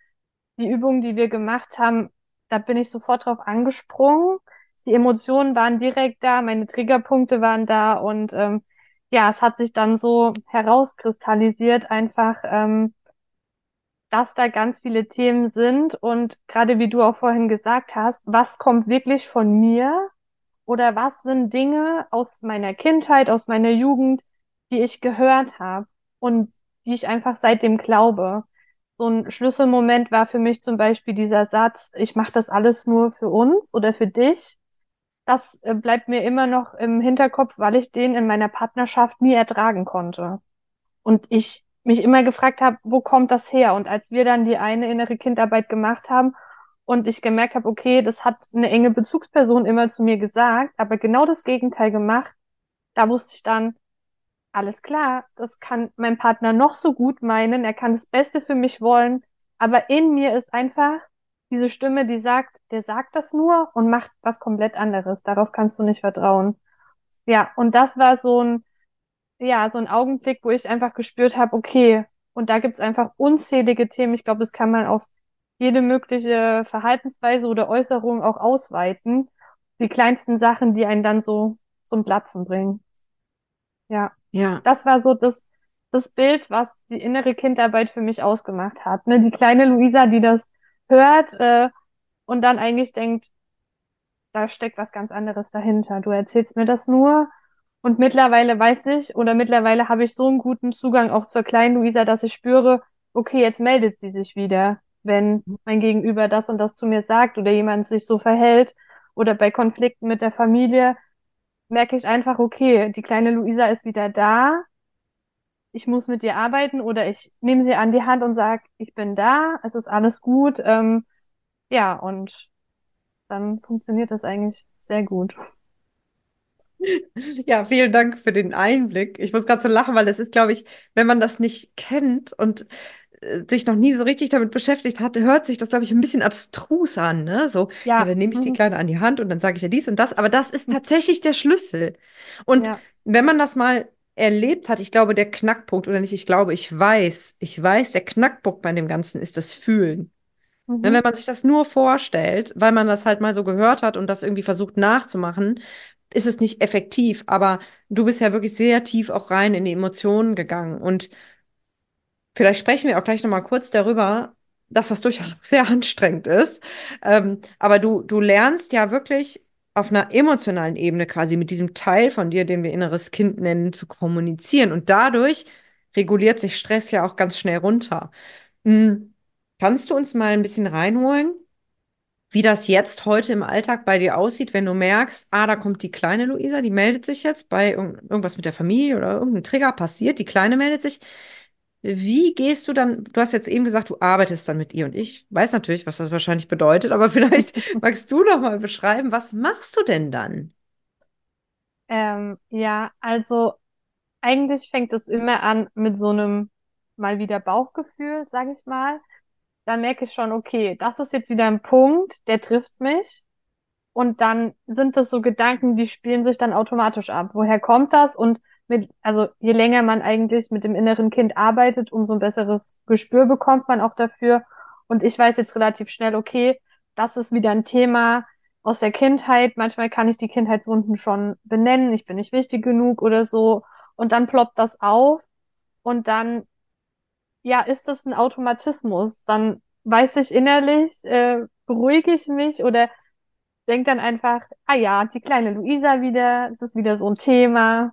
S2: Die Übungen, die wir gemacht haben, da bin ich sofort drauf angesprungen. Die Emotionen waren direkt da, meine Triggerpunkte waren da und ähm, ja, es hat sich dann so herauskristallisiert, einfach, ähm, dass da ganz viele Themen sind und gerade wie du auch vorhin gesagt hast, was kommt wirklich von mir oder was sind Dinge aus meiner Kindheit, aus meiner Jugend, die ich gehört habe und die ich einfach seitdem glaube. So ein Schlüsselmoment war für mich zum Beispiel dieser Satz, ich mache das alles nur für uns oder für dich. Das äh, bleibt mir immer noch im Hinterkopf, weil ich den in meiner Partnerschaft nie ertragen konnte. Und ich mich immer gefragt habe, wo kommt das her? Und als wir dann die eine innere Kindarbeit gemacht haben und ich gemerkt habe, okay, das hat eine enge Bezugsperson immer zu mir gesagt, aber genau das Gegenteil gemacht, da wusste ich dann, alles klar, das kann mein Partner noch so gut meinen, er kann das Beste für mich wollen, aber in mir ist einfach diese Stimme, die sagt, der sagt das nur und macht was komplett anderes. Darauf kannst du nicht vertrauen. Ja, und das war so ein, ja, so ein Augenblick, wo ich einfach gespürt habe, okay, und da gibt's einfach unzählige Themen. Ich glaube, das kann man auf jede mögliche Verhaltensweise oder Äußerung auch ausweiten. Die kleinsten Sachen, die einen dann so zum Platzen bringen. Ja.
S1: Ja.
S2: Das war so das, das Bild, was die innere Kindarbeit für mich ausgemacht hat. Ne? Die kleine Luisa, die das hört äh, und dann eigentlich denkt, da steckt was ganz anderes dahinter. Du erzählst mir das nur. Und mittlerweile weiß ich oder mittlerweile habe ich so einen guten Zugang auch zur kleinen Luisa, dass ich spüre, okay, jetzt meldet sie sich wieder, wenn mein Gegenüber das und das zu mir sagt oder jemand sich so verhält oder bei Konflikten mit der Familie merke ich einfach, okay, die kleine Luisa ist wieder da. Ich muss mit ihr arbeiten oder ich nehme sie an die Hand und sage, ich bin da, es ist alles gut. Ähm, ja, und dann funktioniert das eigentlich sehr gut.
S1: Ja, vielen Dank für den Einblick. Ich muss gerade so lachen, weil es ist, glaube ich, wenn man das nicht kennt und äh, sich noch nie so richtig damit beschäftigt hat, hört sich das, glaube ich, ein bisschen abstrus an, ne? So, ja,
S2: Ja,
S1: dann nehme ich die
S2: mhm.
S1: Kleine an die Hand und dann sage ich ja dies und das, aber das ist tatsächlich der Schlüssel. Und
S2: ja,
S1: wenn man das mal erlebt hat, ich glaube, der Knackpunkt, oder nicht, ich glaube, ich weiß, ich weiß, der Knackpunkt bei dem Ganzen ist das Fühlen. Ne,
S2: mhm.
S1: Wenn man sich das nur vorstellt, weil man das halt mal so gehört hat und das irgendwie versucht nachzumachen, ist es nicht effektiv. Aber du bist ja wirklich sehr tief auch rein in die Emotionen gegangen. Und vielleicht sprechen wir auch gleich nochmal kurz darüber, dass das durchaus sehr anstrengend ist. Ähm, aber du, du lernst ja wirklich auf einer emotionalen Ebene quasi mit diesem Teil von dir, den wir inneres Kind nennen, zu kommunizieren. Und dadurch reguliert sich Stress ja auch ganz schnell runter. Hm. Kannst du uns mal ein bisschen reinholen? wie das jetzt heute im Alltag bei dir aussieht, wenn du merkst, ah, da kommt die kleine Luisa, die meldet sich jetzt bei irg irgendwas mit der Familie oder irgendein Trigger passiert, die Kleine meldet sich. Wie gehst du dann, du hast jetzt eben gesagt, du arbeitest dann mit ihr und ich weiß natürlich, was das wahrscheinlich bedeutet, aber vielleicht magst du noch mal beschreiben, was machst du denn dann?
S2: Ähm, ja, also eigentlich fängt es immer an mit so einem mal wieder Bauchgefühl, sage ich mal. Dann merke ich schon, okay, das ist jetzt wieder ein Punkt, der trifft mich. Und dann sind das so Gedanken, die spielen sich dann automatisch ab. Woher kommt das? Und mit, also je länger man eigentlich mit dem inneren Kind arbeitet, umso ein besseres Gespür bekommt man auch dafür. Und ich weiß jetzt relativ schnell, okay, das ist wieder ein Thema aus der Kindheit. Manchmal kann ich die Kindheitswunden schon benennen. Ich bin nicht wichtig genug oder so. Und dann ploppt das auf. Und dann, ja, ist das ein Automatismus. Dann weiß ich innerlich, äh, beruhige ich mich oder denk dann einfach, ah ja, die kleine Luisa wieder, es ist wieder so ein Thema.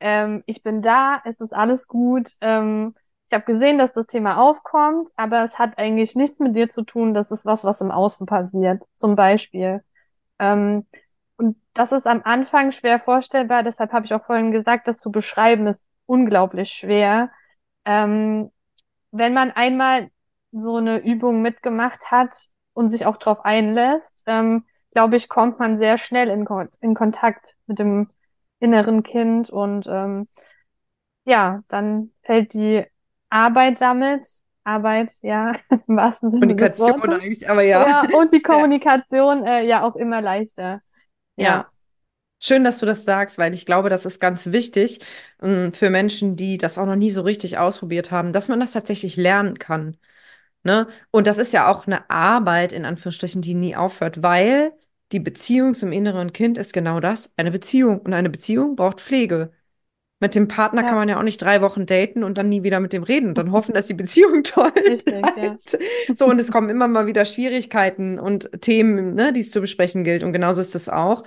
S2: Ähm, ich bin da, es ist alles gut. Ähm, ich habe gesehen, dass das Thema aufkommt, aber es hat eigentlich nichts mit dir zu tun. Das ist was, was im Außen passiert, zum Beispiel. Ähm, und das ist am Anfang schwer vorstellbar. Deshalb habe ich auch vorhin gesagt, das zu beschreiben ist unglaublich schwer. Ähm, wenn man einmal so eine Übung mitgemacht hat und sich auch drauf einlässt, ähm, glaube ich, kommt man sehr schnell in, in Kontakt mit dem inneren Kind und ähm, ja, dann fällt die Arbeit damit, Arbeit, ja, im wahrsten Sinne des
S1: Kommunikation
S2: Wortes,
S1: eigentlich, aber ja.
S2: ja, und die
S1: Ja.
S2: Kommunikation äh, ja auch immer leichter. Ja,
S1: Ja. Schön, dass du das sagst, weil ich glaube, das ist ganz wichtig, ähm, für Menschen, die das auch noch nie so richtig ausprobiert haben, dass man das tatsächlich lernen kann. Ne? Und das ist ja auch eine Arbeit, in Anführungsstrichen, die nie aufhört, weil die Beziehung zum inneren Kind ist genau das, eine Beziehung. Und eine Beziehung braucht Pflege. Mit dem Partner kann
S2: ja,
S1: man ja auch nicht drei Wochen daten und dann nie wieder mit dem reden und dann hoffen, dass die Beziehung toll
S2: richtig, ja.
S1: So, und es kommen immer mal wieder Schwierigkeiten und Themen, ne, die es zu besprechen gilt. Und genauso ist es auch.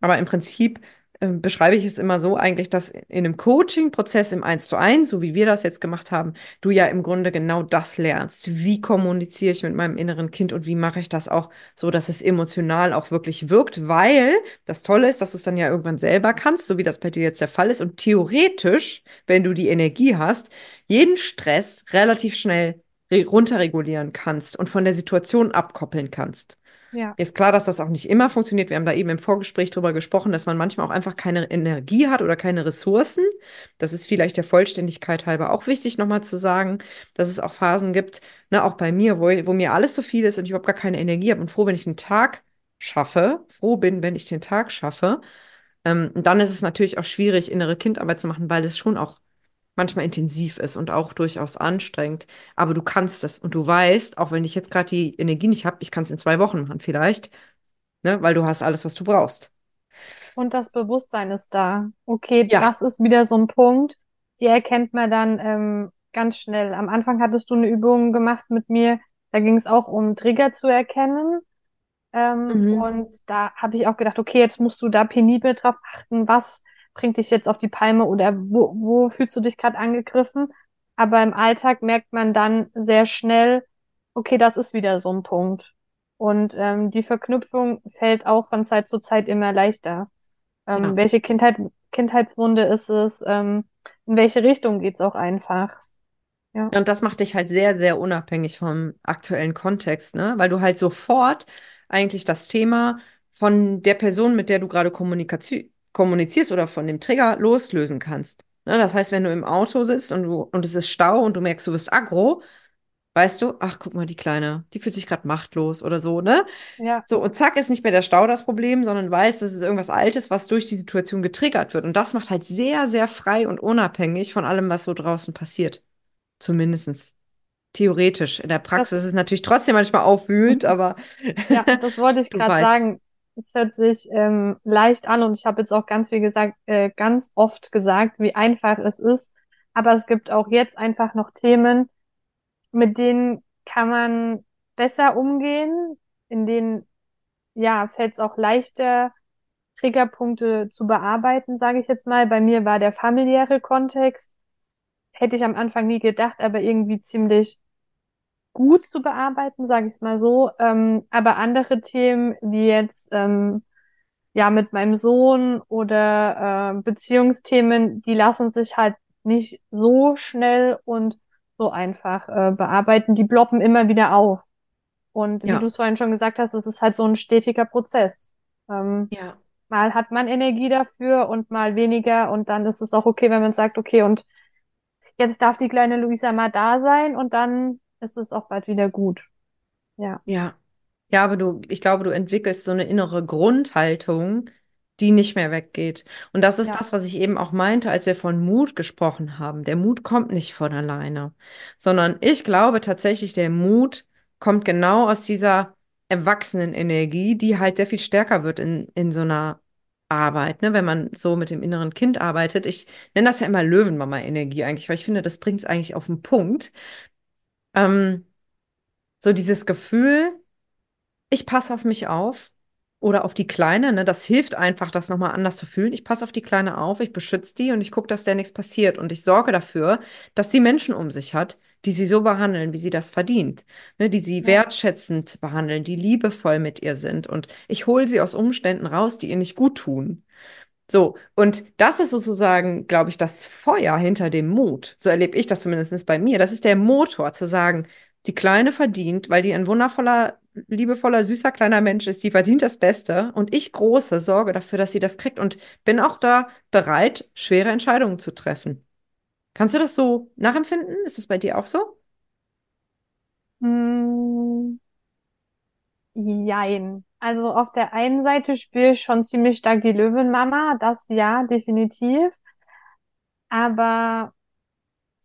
S1: Aber im Prinzip beschreibe ich es immer so eigentlich, dass in einem Coaching-Prozess im Eins zu eins, so wie wir das jetzt gemacht haben, du ja im Grunde genau das lernst. Wie kommuniziere ich mit meinem inneren Kind und wie mache ich das auch so, dass es emotional auch wirklich wirkt, weil das Tolle ist, dass du es dann ja irgendwann selber kannst, so wie das bei dir jetzt der Fall ist. Und theoretisch, wenn du die Energie hast, jeden Stress relativ schnell re- runterregulieren kannst und von der Situation abkoppeln kannst.
S2: Ja.
S1: Ist klar, dass das auch nicht immer funktioniert. Wir haben da eben im Vorgespräch drüber gesprochen, dass man manchmal auch einfach keine Energie hat oder keine Ressourcen. Das ist vielleicht der Vollständigkeit halber auch wichtig, nochmal zu sagen, dass es auch Phasen gibt, ne, auch bei mir, wo, wo mir alles so viel ist und ich überhaupt gar keine Energie habe und froh, wenn ich einen Tag schaffe, froh bin, wenn ich den Tag schaffe. Ähm, dann ist es natürlich auch schwierig, innere Kindarbeit zu machen, weil es schon auch manchmal intensiv ist und auch durchaus anstrengend. Aber du kannst es und du weißt, auch wenn ich jetzt gerade die Energie nicht habe, ich kann es in zwei Wochen machen vielleicht, ne, weil du hast alles, was du brauchst.
S2: Und das Bewusstsein ist da. Okay,
S1: Ja.
S2: das ist wieder so ein Punkt, die erkennt man dann ähm, ganz schnell. Am Anfang hattest du eine Übung gemacht mit mir, da ging es auch um Trigger zu erkennen. Ähm,
S1: Mhm.
S2: und da habe ich auch gedacht, okay, jetzt musst du da penibel drauf achten, was bringt dich jetzt auf die Palme oder wo, wo fühlst du dich gerade angegriffen? Aber im Alltag merkt man dann sehr schnell, okay, das ist wieder so ein Punkt. Und ähm, die Verknüpfung fällt auch von Zeit zu Zeit immer leichter. Ähm,
S1: Ja.
S2: welche Kindheit, Kindheitswunde ist es? Ähm, in welche Richtung geht's auch einfach? Ja,
S1: Und das macht dich halt sehr, sehr unabhängig vom aktuellen Kontext, ne? Weil du halt sofort eigentlich das Thema von der Person, mit der du gerade kommunikazi- kommunizierst oder von dem Trigger loslösen kannst. Ne? Das heißt, wenn du im Auto sitzt und du, und es ist Stau und du merkst, du wirst aggro, weißt du, ach, guck mal, die Kleine, die fühlt sich gerade machtlos oder so, ne?
S2: ja,
S1: So, und zack, ist nicht mehr der Stau das Problem, sondern weiß, das ist irgendwas Altes, was durch die Situation getriggert wird. Und das macht halt sehr, sehr frei und unabhängig von allem, was so draußen passiert. Zumindest theoretisch. In der Praxis
S2: das
S1: ist es natürlich trotzdem manchmal aufwühlend, aber
S2: Ja, das wollte ich gerade
S1: weißt.
S2: sagen. Es hört sich ähm, leicht an und ich habe jetzt auch ganz viel gesagt, äh, ganz oft gesagt, wie einfach es ist. Aber es gibt auch jetzt einfach noch Themen, mit denen kann man besser umgehen, in denen ja fällt es auch leichter, Triggerpunkte zu bearbeiten, sage ich jetzt mal. Bei mir war der familiäre Kontext, hätte ich am Anfang nie gedacht, aber irgendwie ziemlich gut zu bearbeiten, sage ich es mal so. Ähm, aber andere Themen, wie jetzt ähm, ja mit meinem Sohn oder äh, Beziehungsthemen, die lassen sich halt nicht so schnell und so einfach äh, bearbeiten. Die ploppen immer wieder auf. Und wie du
S1: Ja,
S2: es vorhin schon gesagt hast, es ist halt so ein stetiger Prozess. Ähm,
S1: ja,
S2: mal hat man Energie dafür und mal weniger und dann ist es auch okay, wenn man sagt, okay, und jetzt darf die kleine Luisa mal da sein und dann ist es auch bald wieder gut. Ja,
S1: ja. Ja, aber du, ich glaube, du entwickelst so eine innere Grundhaltung, die nicht mehr weggeht. Und das ist
S2: ja,
S1: das, was ich eben auch meinte, als wir von Mut gesprochen haben. Der Mut kommt nicht von alleine, sondern ich glaube tatsächlich, der Mut kommt genau aus dieser erwachsenen Energie, die halt sehr viel stärker wird in, in so einer Arbeit, ne? Wenn man so mit dem inneren Kind arbeitet. Ich nenne das ja immer Löwenmama-Energie eigentlich, weil ich finde, das bringt es eigentlich auf den Punkt. Ähm, so dieses Gefühl, ich passe auf mich auf oder auf die Kleine, ne? Das hilft einfach, das nochmal anders zu fühlen. Ich passe auf die Kleine auf, ich beschütze die und ich gucke, dass der nichts passiert. Und ich sorge dafür, dass sie Menschen um sich hat, die sie so behandeln, wie sie das verdient. Ne? Die sie
S2: ja,
S1: wertschätzend behandeln, die liebevoll mit ihr sind. Und ich hole sie aus Umständen raus, die ihr nicht gut tun. So, und das ist sozusagen, glaube ich, das Feuer hinter dem Mut. So erlebe ich das zumindest bei mir. Das ist der Motor, zu sagen, die Kleine verdient, weil die ein wundervoller liebevoller, süßer kleiner Mensch ist, die verdient das Beste und ich große sorge dafür, dass sie das kriegt und bin auch da bereit, schwere Entscheidungen zu treffen. Kannst du das so nachempfinden? Ist es bei dir auch so?
S2: Mm, jein. Also auf der einen Seite spüre ich schon ziemlich stark die Löwenmama, das ja, definitiv. Aber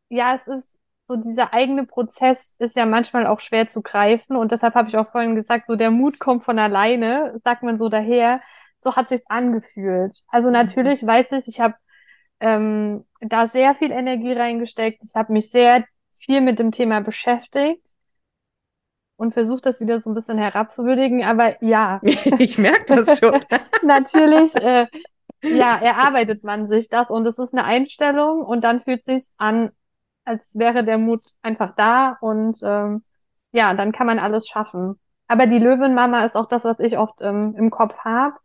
S2: ja, es ist so dieser eigene Prozess ist ja manchmal auch schwer zu greifen und deshalb habe ich auch vorhin gesagt, so der Mut kommt von alleine, sagt man so daher. So hat sich's angefühlt. Also natürlich weiß ich, ich habe ähm, da sehr viel Energie reingesteckt. Ich habe mich sehr viel mit dem Thema beschäftigt und versucht das wieder so ein bisschen herabzuwürdigen. Aber ja.
S1: Ich merke das schon.
S2: Natürlich, äh, ja, erarbeitet man sich das und es ist eine Einstellung und dann fühlt sich's an, als wäre der Mut einfach da und ähm, ja, dann kann man alles schaffen. Aber die Löwenmama ist auch das, was ich oft ähm, im Kopf habe.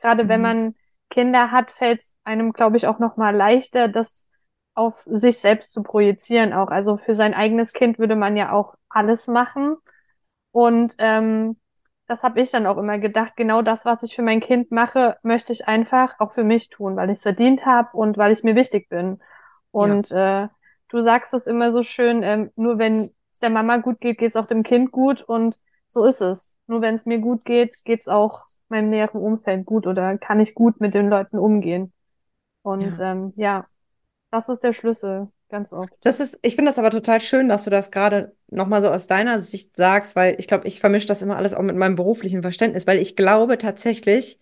S2: Gerade mhm. wenn man Kinder hat, fällt es einem, glaube ich, auch noch mal leichter, das auf sich selbst zu projizieren auch. Also für sein eigenes Kind würde man ja auch alles machen. Und ähm, das habe ich dann auch immer gedacht, genau das, was ich für mein Kind mache, möchte ich einfach auch für mich tun, weil ich es verdient habe und weil ich mir wichtig bin. Und ja. äh, du sagst es immer so schön, ähm, nur wenn es der Mama gut geht, geht es auch dem Kind gut und so ist es. Nur wenn es mir gut geht, geht es auch meinem näheren Umfeld gut oder kann ich gut mit den Leuten umgehen. Und ja, ähm, ja das ist der Schlüssel ganz oft.
S1: Das ist, ich finde das aber total schön, dass du das gerade nochmal so aus deiner Sicht sagst, weil ich glaube, ich vermische das immer alles auch mit meinem beruflichen Verständnis, weil ich glaube tatsächlich,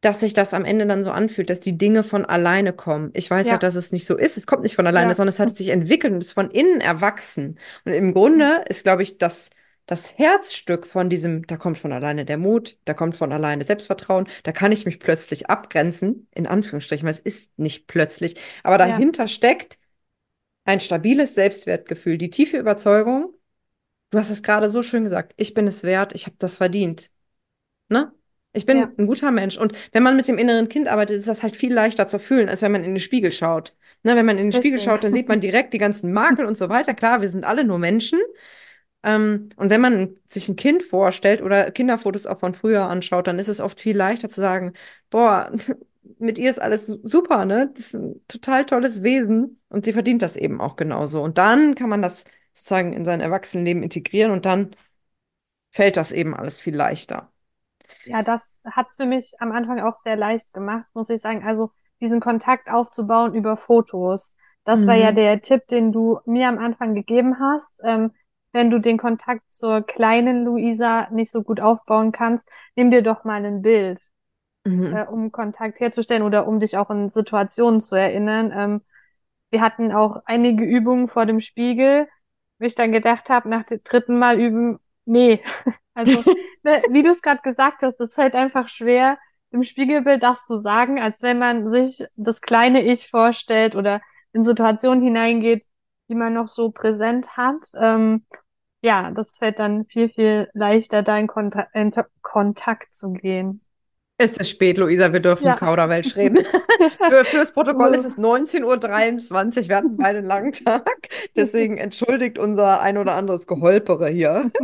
S1: dass sich das am Ende dann so anfühlt, dass die Dinge von alleine kommen. Ich weiß ja. halt, dass es nicht so ist. Es kommt nicht von alleine, ja. sondern es hat sich entwickelt und ist von innen erwachsen. Und im Grunde ist, glaube ich, das, das Herzstück von diesem, da kommt von alleine der Mut, da kommt von alleine Selbstvertrauen, da kann ich mich plötzlich abgrenzen, in Anführungsstrichen, weil es ist nicht plötzlich. Aber dahinter ja. steckt ein stabiles Selbstwertgefühl, die tiefe Überzeugung, du hast es gerade so schön gesagt, ich bin es wert, ich habe das verdient. Ne? Ich bin ja. ein guter Mensch. Und wenn man mit dem inneren Kind arbeitet, ist das halt viel leichter zu fühlen, als wenn man in den Spiegel schaut. Ne, wenn man in den Richtig. Spiegel schaut, dann sieht man direkt die ganzen Makel und so weiter. Klar, wir sind alle nur Menschen. Ähm, und wenn man sich ein Kind vorstellt oder Kinderfotos auch von früher anschaut, dann ist es oft viel leichter zu sagen, boah, mit ihr ist alles super, ne? Das ist ein total tolles Wesen und sie verdient das eben auch genauso. Und dann kann man das sozusagen in sein Erwachsenenleben integrieren und dann fällt das eben alles viel leichter.
S2: Ja, das hat's für mich am Anfang auch sehr leicht gemacht, muss ich sagen. Also diesen Kontakt aufzubauen über Fotos. Das mhm. war ja mhm. der Tipp, den du mir am Anfang gegeben hast. Ähm, wenn du den Kontakt zur kleinen Luisa nicht so gut aufbauen kannst, nimm dir doch mal ein Bild, mhm. äh, um Kontakt herzustellen oder um dich auch in Situationen zu erinnern. Ähm, wir hatten auch einige Übungen vor dem Spiegel, wo ich dann gedacht habe, nach dem dritten Mal üben, nee, Also, ne, wie du es gerade gesagt hast, es fällt einfach schwer, im Spiegelbild das zu sagen, als wenn man sich das kleine Ich vorstellt oder in Situationen hineingeht, die man noch so präsent hat. Ähm, ja, das fällt dann viel, viel leichter, da in, Konta in Kontakt zu gehen.
S1: Es ist spät, Luisa, wir dürfen ja. Kauderwelsch reden. Für, fürs Protokoll ist es 19.23 Uhr, wir hatten beide einen langen Tag. Deswegen entschuldigt unser ein oder anderes Geholpere hier.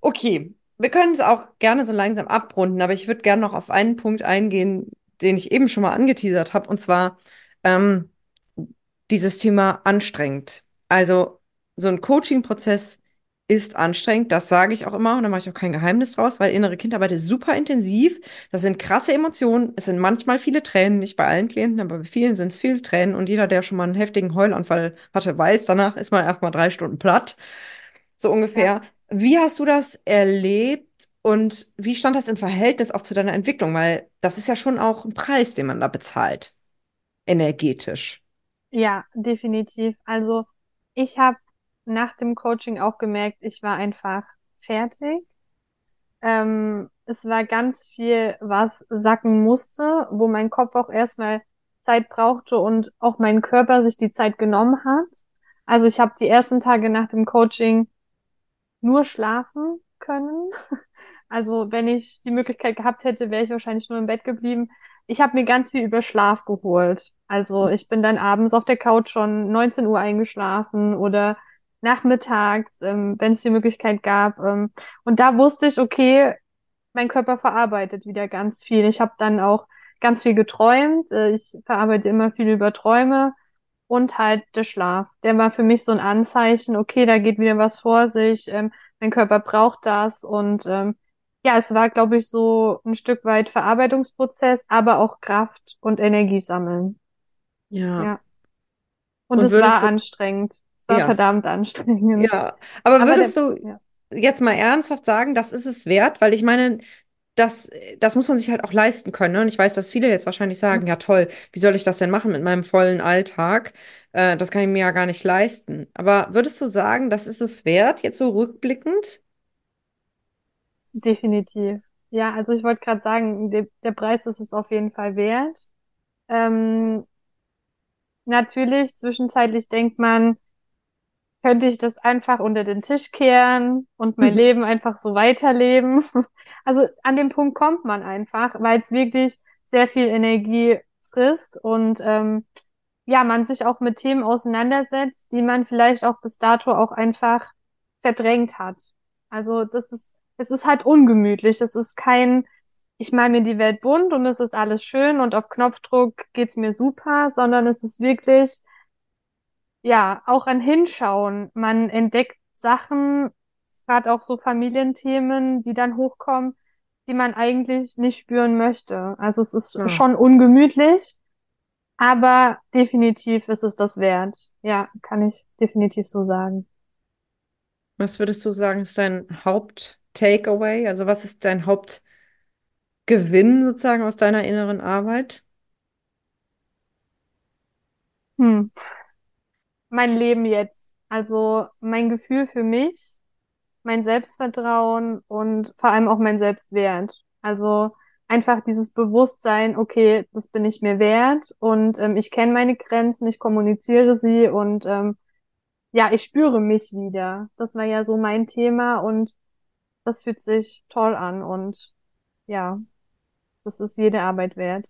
S1: Okay, wir können es auch gerne so langsam abrunden, aber ich würde gerne noch auf einen Punkt eingehen, den ich eben schon mal angeteasert habe, und zwar ähm, dieses Thema anstrengend. Also so ein Coaching-Prozess ist anstrengend, das sage ich auch immer und da mache ich auch kein Geheimnis draus, weil innere Kindarbeit ist super intensiv. Das sind krasse Emotionen. Es sind manchmal viele Tränen, nicht bei allen Klienten, aber bei vielen sind es viele Tränen und jeder, der schon mal einen heftigen Heulanfall hatte, weiß, danach ist man erstmal drei Stunden platt. So ungefähr. Ja. Wie hast du das erlebt und wie stand das im Verhältnis auch zu deiner Entwicklung? Weil das ist ja schon auch ein Preis, den man da bezahlt, energetisch.
S2: Ja, definitiv. Also ich habe nach dem Coaching auch gemerkt, ich war einfach fertig. Ähm, es war ganz viel, was sacken musste, wo mein Kopf auch erstmal Zeit brauchte und auch mein Körper sich die Zeit genommen hat. Also ich habe die ersten Tage nach dem Coaching nur schlafen können. Also wenn ich die Möglichkeit gehabt hätte, wäre ich wahrscheinlich nur im Bett geblieben. Ich habe mir ganz viel über Schlaf geholt. Also ich bin dann abends auf der Couch schon 19 Uhr eingeschlafen oder nachmittags, ähm, wenn es die Möglichkeit gab. Ähm, und da wusste ich, okay, mein Körper verarbeitet wieder ganz viel. Ich habe dann auch ganz viel geträumt. Äh, ich verarbeite immer viel über Träume und halt der Schlaf. Der war für mich so ein Anzeichen, okay, da geht wieder was vor sich, ähm, mein Körper braucht das und ähm, ja, es war, glaube ich, so ein Stück weit Verarbeitungsprozess, aber auch Kraft und Energie sammeln.
S1: Ja.
S2: Ja. Und,
S1: Und
S2: es war
S1: du,
S2: anstrengend. Es war
S1: ja,
S2: verdammt anstrengend.
S1: ja. Aber
S2: Aber der,
S1: würdest du
S2: ja.
S1: jetzt mal ernsthaft sagen, das ist es wert? Weil ich meine, das, das muss man sich halt auch leisten können. Ne? Und ich weiß, dass viele jetzt wahrscheinlich sagen, ja toll, wie soll ich das denn machen mit meinem vollen Alltag? Äh, das kann ich mir ja gar nicht leisten. Aber würdest du sagen, das ist es wert, jetzt so rückblickend?
S2: Definitiv. Ja, also ich wollte gerade sagen, der, der Preis ist es auf jeden Fall wert. Ähm, natürlich, zwischenzeitlich denkt man, könnte ich das einfach unter den Tisch kehren und mein Leben einfach so weiterleben. Also an dem Punkt kommt man einfach, weil es wirklich sehr viel Energie frisst und ähm, ja, man sich auch mit Themen auseinandersetzt, die man vielleicht auch bis dato auch einfach verdrängt hat. Also das ist, es ist halt ungemütlich. Es ist kein, ich mal mir die Welt bunt und es ist alles schön und auf Knopfdruck geht's mir super, sondern es ist wirklich ja, auch ein Hinschauen. Man entdeckt Sachen, gerade auch so Familienthemen, die dann hochkommen, die man eigentlich nicht spüren möchte. Also es ist
S1: Ja.
S2: schon ungemütlich, aber definitiv ist es das wert. Ja, kann ich definitiv so sagen.
S1: Was würdest du sagen, ist dein Haupt-Takeaway? Also was ist dein Hauptgewinn sozusagen aus deiner inneren Arbeit?
S2: Hm. Mein Leben jetzt. Also mein Gefühl für mich, mein Selbstvertrauen und vor allem auch mein Selbstwert. Also einfach dieses Bewusstsein, okay, das bin ich mir wert und ähm, ich kenne meine Grenzen, ich kommuniziere sie und ähm, ja, ich spüre mich wieder. Das war ja so mein Thema und das fühlt sich toll an und ja, das ist jede Arbeit wert.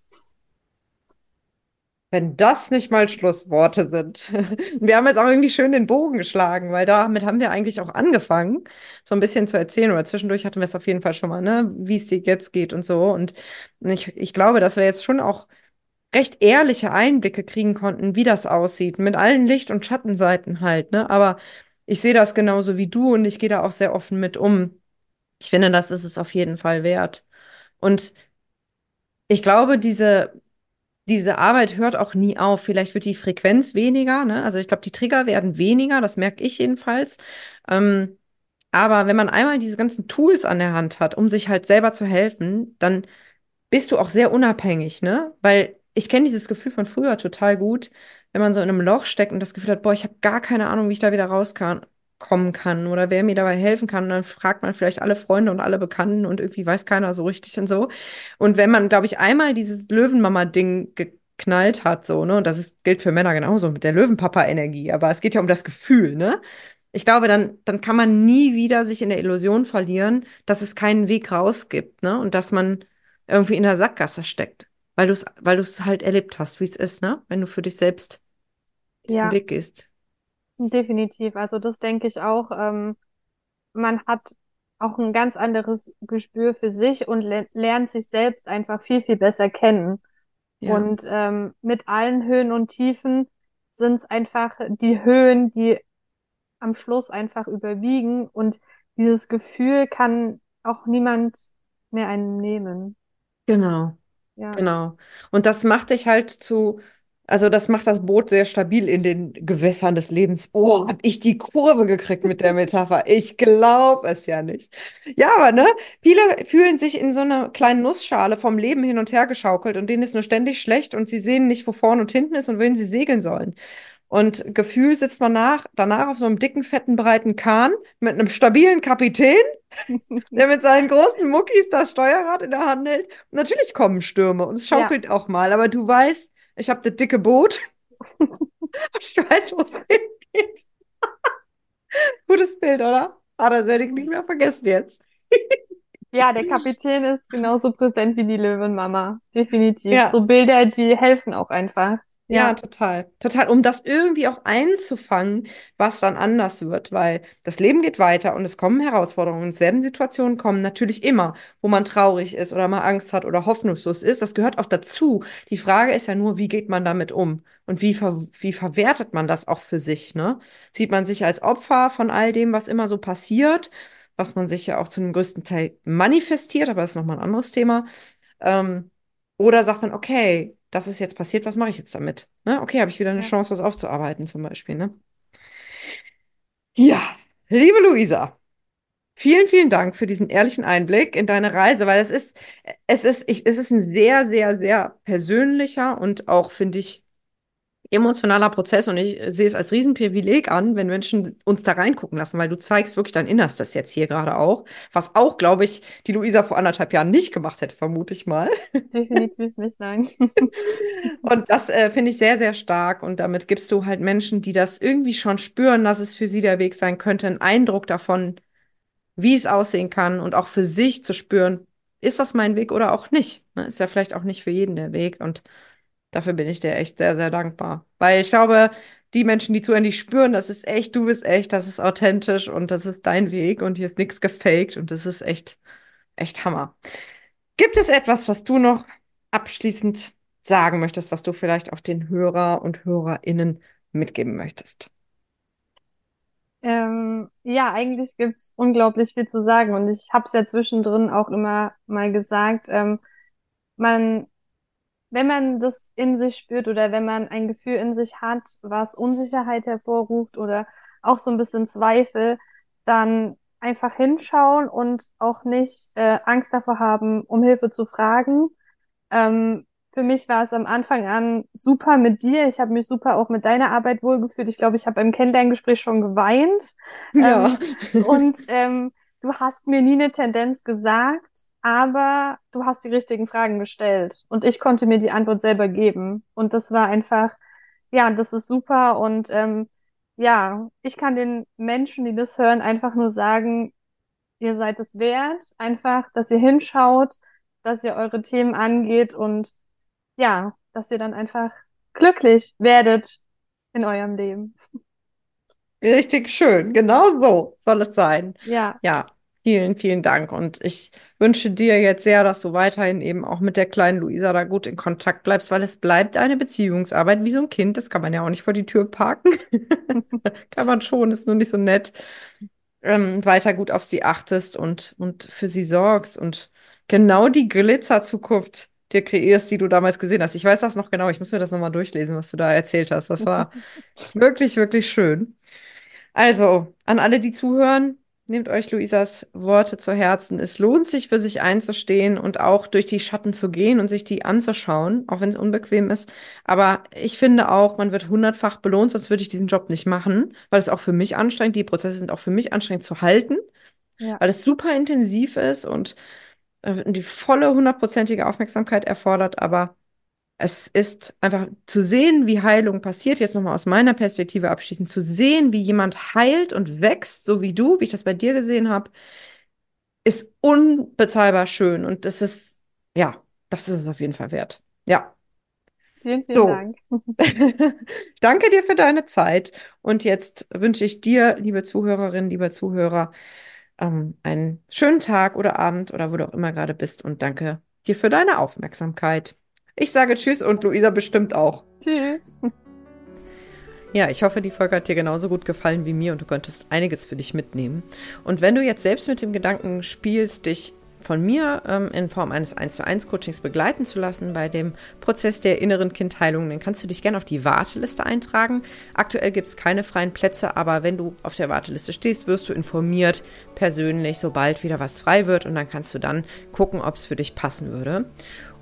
S1: Wenn das nicht mal Schlussworte sind. Wir haben jetzt auch irgendwie schön den Bogen geschlagen, weil damit haben wir eigentlich auch angefangen, so ein bisschen zu erzählen. Oder zwischendurch hatten wir es auf jeden Fall schon mal, ne, wie es dir jetzt geht und so. Und ich, ich glaube, dass wir jetzt schon auch recht ehrliche Einblicke kriegen konnten, wie das aussieht, mit allen Licht- und Schattenseiten halt, ne? Aber ich sehe das genauso wie du und ich gehe da auch sehr offen mit um. Ich finde, das ist es auf jeden Fall wert. Und ich glaube, diese diese Arbeit hört auch nie auf. Vielleicht wird die Frequenz weniger, ne? Also ich glaube, die Trigger werden weniger, das merke ich jedenfalls. Ähm, aber wenn man einmal diese ganzen Tools an der Hand hat, um sich halt selber zu helfen, dann bist du auch sehr unabhängig, ne? Weil ich kenne dieses Gefühl von früher total gut, wenn man so in einem Loch steckt und das Gefühl hat, boah, ich habe gar keine Ahnung, wie ich da wieder rauskommen kann oder wer mir dabei helfen kann. Und dann fragt man vielleicht alle Freunde und alle Bekannten und irgendwie weiß keiner so richtig und so. Und wenn man, glaube ich, einmal dieses Löwenmama-Ding geknallt hat, so, ne, und das ist, gilt für Männer genauso mit der Löwenpapa-Energie, aber es geht ja um das Gefühl, ne? Ich glaube, dann, dann kann man nie wieder sich in der Illusion verlieren, dass es keinen Weg raus gibt, ne? Und dass man irgendwie in der Sackgasse steckt, weil du es, weil du es halt erlebt hast, wie es ist, ne? Wenn du für dich selbst diesen
S2: Ja,
S1: Weg gehst.
S2: Definitiv. Also das denke ich auch. Ähm, man hat auch ein ganz anderes Gespür für sich und le lernt sich selbst einfach viel, viel besser kennen.
S1: Ja,
S2: Und ähm, mit allen Höhen und Tiefen sind es einfach die Höhen, die am Schluss einfach überwiegen. Und dieses Gefühl kann auch niemand mehr einem nehmen.
S1: genau.
S2: Ja,
S1: Genau. Und das macht dich halt zu, also das macht das Boot sehr stabil in den Gewässern des Lebens. Oh, hab ich die Kurve gekriegt mit der Metapher. Ich glaube es ja nicht. Ja, aber ne, viele fühlen sich in so einer kleinen Nussschale vom Leben hin und her geschaukelt und denen ist nur ständig schlecht und sie sehen nicht, wo vorne und hinten ist und wohin sie segeln sollen. Und gefühlt sitzt man nach, danach auf so einem dicken, fetten, breiten Kahn mit einem stabilen Kapitän der mit seinen großen Muckis das Steuerrad in der Hand hält. Und natürlich kommen Stürme und es
S2: ja,
S1: schaukelt auch mal, aber du weißt, ich habe das dicke Boot ich weiß, wo es hingeht. Gutes Bild, oder? Ah, das werde ich nicht mehr vergessen jetzt.
S2: ja, der Kapitän ist genauso präsent wie die Löwenmama. Definitiv.
S1: Ja,
S2: So Bilder, die helfen auch einfach.
S1: Ja,
S2: Ja,
S1: total. Total, um das irgendwie auch einzufangen, was dann anders wird, weil das Leben geht weiter und es kommen Herausforderungen. Es werden Situationen kommen, natürlich immer, wo man traurig ist oder mal Angst hat oder hoffnungslos ist. Das gehört auch dazu. Die Frage ist ja nur, wie geht man damit um und wie, ver wie verwertet man das auch für sich, ne? Sieht man sich als Opfer von all dem, was immer so passiert, was man sich ja auch zu einem größten Teil manifestiert, aber das ist nochmal ein anderes Thema. Ähm, oder sagt man, okay, das ist jetzt passiert, was mache ich jetzt damit? Ne? Okay, habe ich wieder eine
S2: ja,
S1: Chance, was aufzuarbeiten, zum Beispiel. Ne? Ja, liebe Luisa, vielen, vielen Dank für diesen ehrlichen Einblick in deine Reise, weil es ist, es ist, ich, es ist ein sehr, sehr, sehr persönlicher und auch, finde ich, emotionaler Prozess und ich sehe es als Riesenprivileg an, wenn Menschen uns da reingucken lassen, weil du zeigst wirklich dein Innerstes jetzt hier gerade auch, was auch, glaube ich, die Luisa vor anderthalb Jahren nicht gemacht hätte, vermute ich mal.
S2: definitiv nicht, nein.
S1: Und das äh, finde ich sehr, sehr stark. Und damit gibst du halt Menschen, die das irgendwie schon spüren, dass es für sie der Weg sein könnte, einen Eindruck davon, wie es aussehen kann und auch für sich zu spüren, ist das mein Weg oder auch nicht. Ne? Ist ja vielleicht auch nicht für jeden der Weg. Und dafür bin ich dir echt sehr, sehr dankbar. Weil ich glaube, die Menschen, die zuhören, die spüren, das ist echt, du bist echt, das ist authentisch und das ist dein Weg und hier ist nichts gefaked und das ist echt, echt Hammer. Gibt es etwas, was du noch abschließend sagen möchtest, was du vielleicht auch den Hörer und Hörerinnen mitgeben möchtest?
S2: Ähm, ja, eigentlich gibt's unglaublich viel zu sagen und ich habe es ja zwischendrin auch immer mal gesagt, ähm, man, wenn man das in sich spürt oder wenn man ein Gefühl in sich hat, was Unsicherheit hervorruft oder auch so ein bisschen Zweifel, dann einfach hinschauen und auch nicht äh, Angst davor haben, um Hilfe zu fragen. Ähm, für mich war es am Anfang an super mit dir. Ich habe mich super auch mit deiner Arbeit wohlgefühlt. Ich glaube, ich habe beim Kennenlerngespräch schon geweint. Ähm,
S1: Ja.
S2: und ähm, du hast mir nie eine Tendenz gesagt, aber du hast die richtigen Fragen gestellt. Und ich konnte mir die Antwort selber geben. Und das war einfach, ja, das ist super. Und ähm, ja, ich kann den Menschen, die das hören, einfach nur sagen, ihr seid es wert. Einfach, dass ihr hinschaut, dass ihr eure Themen angeht und ja, dass ihr dann einfach glücklich werdet in eurem Leben.
S1: Richtig schön. Genau so soll es sein.
S2: Ja,
S1: Ja, vielen, vielen Dank. Und ich wünsche dir jetzt sehr, dass du weiterhin eben auch mit der kleinen Luisa da gut in Kontakt bleibst, weil es bleibt eine Beziehungsarbeit wie so ein Kind. Das kann man ja auch nicht vor die Tür parken. Kann man schon, ist nur nicht so nett. ähm, weiter gut auf sie achtest und, und für sie sorgst und genau die Glitzer-Zukunft dir kreierst, die du damals gesehen hast. Ich weiß das noch genau, ich muss mir das nochmal durchlesen, was du da erzählt hast. Das war wirklich, wirklich schön. Also, an alle, die zuhören, nehmt euch Luisas Worte zu Herzen. Es lohnt sich, für sich einzustehen und auch durch die Schatten zu gehen und sich die anzuschauen, auch wenn es unbequem ist. Aber ich finde auch, man wird hundertfach belohnt, sonst würde ich diesen Job nicht machen, weil es auch für mich anstrengend, die Prozesse sind auch für mich anstrengend zu halten,
S2: ja,
S1: weil es super intensiv ist und äh, die volle hundertprozentige Aufmerksamkeit erfordert. Aber es ist einfach zu sehen, wie Heilung passiert, jetzt nochmal aus meiner Perspektive abschließend, zu sehen, wie jemand heilt und wächst, so wie du, wie ich das bei dir gesehen habe, ist unbezahlbar schön. Und das ist, ja, das ist es auf jeden Fall wert. Ja,
S2: vielen, vielen
S1: so.
S2: Dank.
S1: Ich danke dir für deine Zeit. Und jetzt wünsche ich dir, liebe Zuhörerinnen, lieber Zuhörer, ähm, einen schönen Tag oder Abend oder wo du auch immer gerade bist. Und danke dir für deine Aufmerksamkeit. Ich sage Tschüss und Luisa bestimmt auch.
S2: Tschüss.
S1: Ja, ich hoffe, die Folge hat dir genauso gut gefallen wie mir und du konntest einiges für dich mitnehmen. Und wenn du jetzt selbst mit dem Gedanken spielst, dich von mir ähm, in Form eines 1 zu 1 Coachings begleiten zu lassen bei dem Prozess der inneren Kindheilung, dann kannst du dich gerne auf die Warteliste eintragen. Aktuell gibt es keine freien Plätze, aber wenn du auf der Warteliste stehst, wirst du informiert persönlich, sobald wieder was frei wird und dann kannst du dann gucken, ob es für dich passen würde.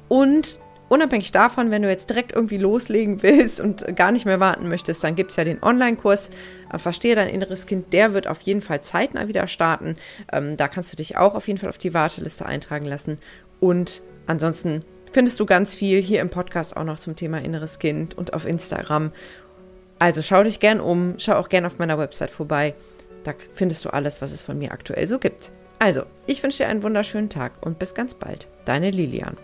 S1: Und Unabhängig davon, wenn du jetzt direkt irgendwie loslegen willst und gar nicht mehr warten möchtest, dann gibt es ja den Online-Kurs äh, Verstehe dein inneres Kind. Der wird auf jeden Fall zeitnah wieder starten. Ähm, da kannst du dich auch auf jeden Fall auf die Warteliste eintragen lassen. Und ansonsten findest du ganz viel hier im Podcast auch noch zum Thema inneres Kind und auf Instagram. Also schau dich gern um, schau auch gern auf meiner Website vorbei. Da findest du alles, was es von mir aktuell so gibt. Also, ich wünsche dir einen wunderschönen Tag und bis ganz bald. Deine Lilian.